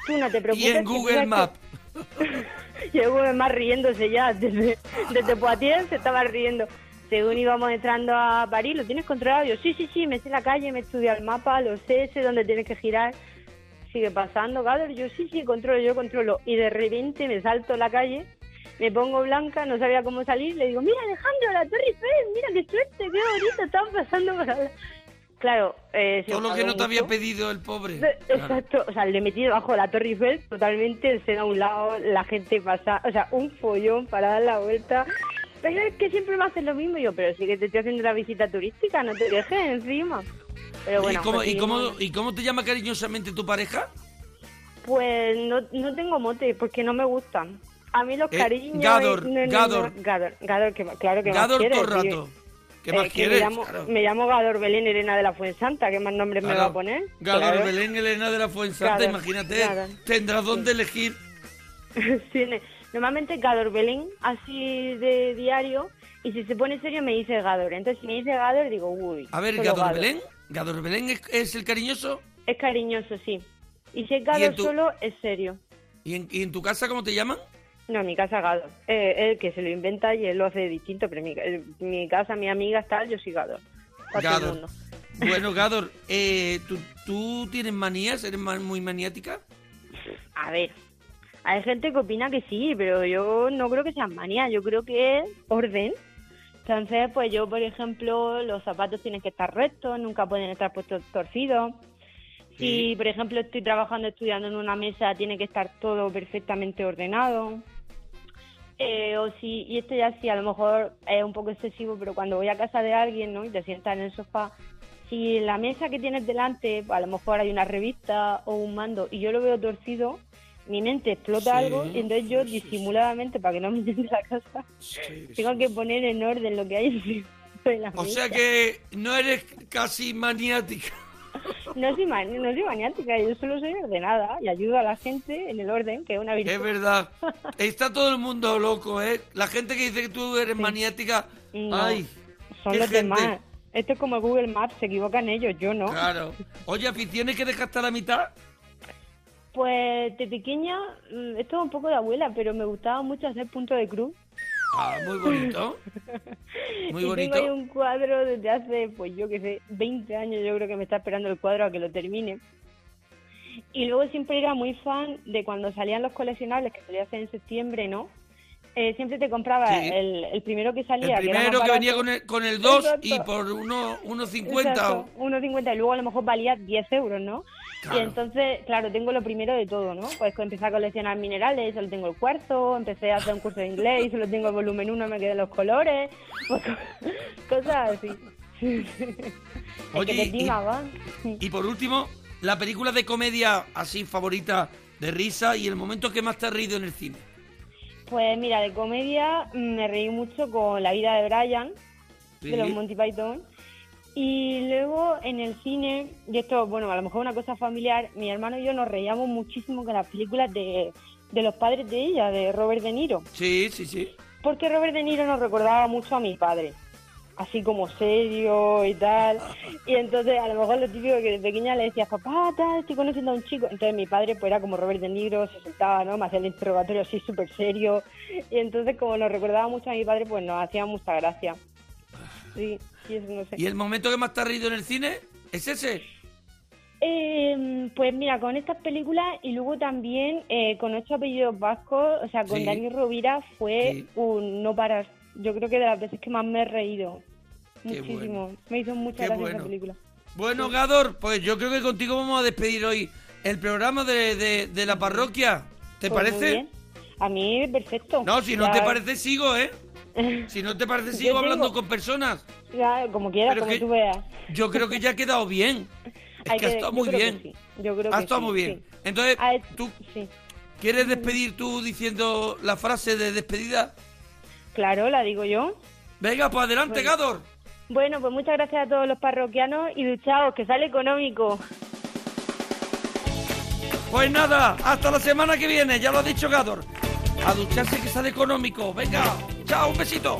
[SPEAKER 10] tú no te preocupes.
[SPEAKER 1] Y en
[SPEAKER 10] que
[SPEAKER 1] Google
[SPEAKER 10] que-
[SPEAKER 1] Maps.
[SPEAKER 10] y el Google Maps riéndose ya, desde, desde Poitiers se estaba riendo. Según íbamos entrando a París, ¿lo tienes controlado? Yo, sí, sí, sí, me sé la calle, me he estudiado el mapa, lo sé, sé dónde tienes que girar. Sigue pasando, Gador, yo sí, sí, controlo, yo controlo. Y de repente me salto a la calle, me pongo blanca, no sabía cómo salir, le digo, mira Alejandro, la Torre Eiffel, mira qué suerte, qué bonito, están pasando por al-". Claro, eh,
[SPEAKER 1] Todo lo que no te había pedido el pobre.
[SPEAKER 10] Exacto, o sea, le metí debajo de la Torre Eiffel, totalmente, el seno a un lado, la gente pasa, o sea, un follón para dar la vuelta. Pero es que siempre me hacen lo mismo, y yo, pero sí que te estoy haciendo la visita turística, no te dejes encima. Pero bueno,
[SPEAKER 1] ¿Y, cómo, y, cómo,
[SPEAKER 10] seguimos.
[SPEAKER 1] ¿Y cómo te llama cariñosamente tu pareja?
[SPEAKER 10] Pues no, no tengo mote, porque no me gustan. A mí los
[SPEAKER 1] Eh,
[SPEAKER 10] cariños...
[SPEAKER 1] Gador,
[SPEAKER 10] no, no,
[SPEAKER 1] Gador.
[SPEAKER 10] Gador, Gador, que, claro que
[SPEAKER 1] Gador
[SPEAKER 10] más quieres,
[SPEAKER 1] todo el
[SPEAKER 10] sí.
[SPEAKER 1] rato. ¿Qué
[SPEAKER 10] Eh,
[SPEAKER 1] más quieres?
[SPEAKER 10] Me llamo,
[SPEAKER 1] Claro.
[SPEAKER 10] me llamo Gador Belén Elena de la Fuensanta, ¿qué más nombres me va a poner?
[SPEAKER 1] Gador
[SPEAKER 10] Claro.
[SPEAKER 1] Belén Elena de la Fuensanta, imagínate, tendrás donde elegir.
[SPEAKER 10] Tiene- Normalmente Gador Belén, así de diario, y si se pone serio me dice Gador. Entonces si me dice Gador digo, uy.
[SPEAKER 1] A ver, Gador
[SPEAKER 10] Gador.
[SPEAKER 1] Belén. ¿Gador Belén es, es el cariñoso?
[SPEAKER 10] Es cariñoso, sí. Y si es Gador
[SPEAKER 1] tu-
[SPEAKER 10] solo, es serio.
[SPEAKER 1] ¿Y en, y en tu casa cómo te llaman?
[SPEAKER 10] No, en mi casa Gador. Eh, él que se lo inventa y él lo hace distinto, pero mi, mi casa, mi amiga tal, yo soy Gador.
[SPEAKER 1] Gador. Bueno, Gador, eh, ¿tú, ¿tú tienes manías? ¿Eres muy maniática?
[SPEAKER 10] A ver, hay gente que opina que sí, pero yo no creo que sea manía, yo creo que es orden. Entonces, pues yo, por ejemplo, los zapatos tienen que estar rectos, nunca pueden estar puestos torcidos. Si, por ejemplo, estoy trabajando, estudiando en una mesa, tiene que estar todo perfectamente ordenado. Eh, o si, y esto ya sí, a lo mejor es un poco excesivo, pero cuando voy a casa de alguien, ¿no? Y te sientas en el sofá, si en la mesa que tienes delante, a lo mejor hay una revista o un mando y yo lo veo torcido, mi mente explota
[SPEAKER 1] Sí,
[SPEAKER 10] algo y entonces yo disimuladamente, para que no me entienda la casa, tengo que poner en orden lo que hay de la
[SPEAKER 1] O
[SPEAKER 10] mesa.
[SPEAKER 1] sea que no eres casi maniática.
[SPEAKER 10] No soy, man- no soy maniática, yo solo soy ordenada y ayudo a la gente en el orden, que es una virtud.
[SPEAKER 1] Es verdad. Está todo el mundo loco, ¿eh? La gente que dice que tú eres maniática.
[SPEAKER 10] No,
[SPEAKER 1] Ay,
[SPEAKER 10] Son los
[SPEAKER 1] gente.
[SPEAKER 10] demás. Esto es como Google Maps, se equivocan ellos, yo no.
[SPEAKER 1] Claro. Oye, aficiones que a la mitad.
[SPEAKER 10] Pues de pequeña, mm, esto es un poco de abuela, pero me gustaba mucho hacer punto de cruz.
[SPEAKER 1] Ah, muy bonito. Muy
[SPEAKER 10] y
[SPEAKER 1] bonito.
[SPEAKER 10] tengo ahí un cuadro desde hace, pues yo que sé, 20 años yo creo que me está esperando el cuadro a que lo termine. Y luego siempre era muy fan de cuando salían los coleccionables, que solía ser en septiembre, ¿no? Eh, siempre te compraba
[SPEAKER 1] Sí.
[SPEAKER 10] el, el primero que
[SPEAKER 1] El
[SPEAKER 10] salía. que era
[SPEAKER 1] primero que venía con el, con el 2 y por uno, unos 50
[SPEAKER 10] Exacto, 1,50 y luego a lo mejor valía 10 euros, ¿no?
[SPEAKER 1] Claro.
[SPEAKER 10] Y entonces, claro, tengo lo primero de todo, ¿no? Pues empecé a coleccionar minerales, solo tengo el cuarzo, empecé a hacer un curso de inglés, y solo tengo el volumen 1, me quedé los colores, pues, co- cosas así.
[SPEAKER 1] Oye,
[SPEAKER 10] que te
[SPEAKER 1] y-
[SPEAKER 10] tima.
[SPEAKER 1] Y por último, la película de comedia así favorita de risa y el momento que más te has reído en el cine.
[SPEAKER 10] Pues mira, de comedia mm, me reí mucho con La vida de Brian,
[SPEAKER 1] Sí.
[SPEAKER 10] de los Monty Python. Y luego en el cine, y esto, bueno, a lo mejor una cosa familiar, mi hermano y yo nos reíamos muchísimo con las películas de, de los padres de ella, de Robert De Niro.
[SPEAKER 1] Sí, sí, sí.
[SPEAKER 10] Porque Robert De Niro nos recordaba mucho a mi padre, así como serio y tal. Y entonces a lo mejor lo típico que de pequeña le decías, papá, tal, estoy conociendo a un chico. Entonces mi padre pues era como Robert De Niro, se sentaba, ¿no? Me hacía el interrogatorio así súper serio. Y entonces como nos recordaba mucho a mi padre, pues nos hacía mucha gracia. Sí, sí, eso no sé.
[SPEAKER 1] ¿Y el momento que más te has reído en el cine? ¿Es ese?
[SPEAKER 10] Eh, pues mira, con estas películas y luego también eh, con ocho apellidos vascos, o sea, con
[SPEAKER 1] Sí.
[SPEAKER 10] Dani Rovira fue un no parar. Yo creo que de las veces que más me he reído.
[SPEAKER 1] Qué
[SPEAKER 10] Muchísimo. Me hizo mucha
[SPEAKER 1] Qué
[SPEAKER 10] gracia
[SPEAKER 1] bueno.
[SPEAKER 10] esa película.
[SPEAKER 1] Bueno, Gador, pues yo creo que contigo vamos a despedir hoy el programa de, de- de la parroquia. ¿Te
[SPEAKER 10] Pues muy
[SPEAKER 1] parece?
[SPEAKER 10] bien. A mí, perfecto.
[SPEAKER 1] No, si no te parece, sigo, ¿eh? Si no te parece, sigo hablando con personas.
[SPEAKER 10] ya, como quieras,
[SPEAKER 1] Pero
[SPEAKER 10] como
[SPEAKER 1] que-
[SPEAKER 10] tú veas.
[SPEAKER 1] Yo creo que ya ha quedado bien. Es
[SPEAKER 10] Hay
[SPEAKER 1] que ha
[SPEAKER 10] que-
[SPEAKER 1] estado muy
[SPEAKER 10] que
[SPEAKER 1] bien.
[SPEAKER 10] sí. Yo creo
[SPEAKER 1] Ha
[SPEAKER 10] que
[SPEAKER 1] estado
[SPEAKER 10] sí,
[SPEAKER 1] muy bien.
[SPEAKER 10] sí.
[SPEAKER 1] Entonces,
[SPEAKER 10] es-
[SPEAKER 1] ¿tú quieres despedir tú diciendo la frase de despedida?
[SPEAKER 10] Claro, la digo yo.
[SPEAKER 1] Venga, pues adelante,
[SPEAKER 10] Bueno.
[SPEAKER 1] Gador.
[SPEAKER 10] Bueno, pues muchas gracias a todos los parroquianos y duchaos, que sale económico.
[SPEAKER 1] Pues nada, hasta la semana que viene, ya lo ha dicho Gador. A ducharse que sale económico. Venga, chao, un besito.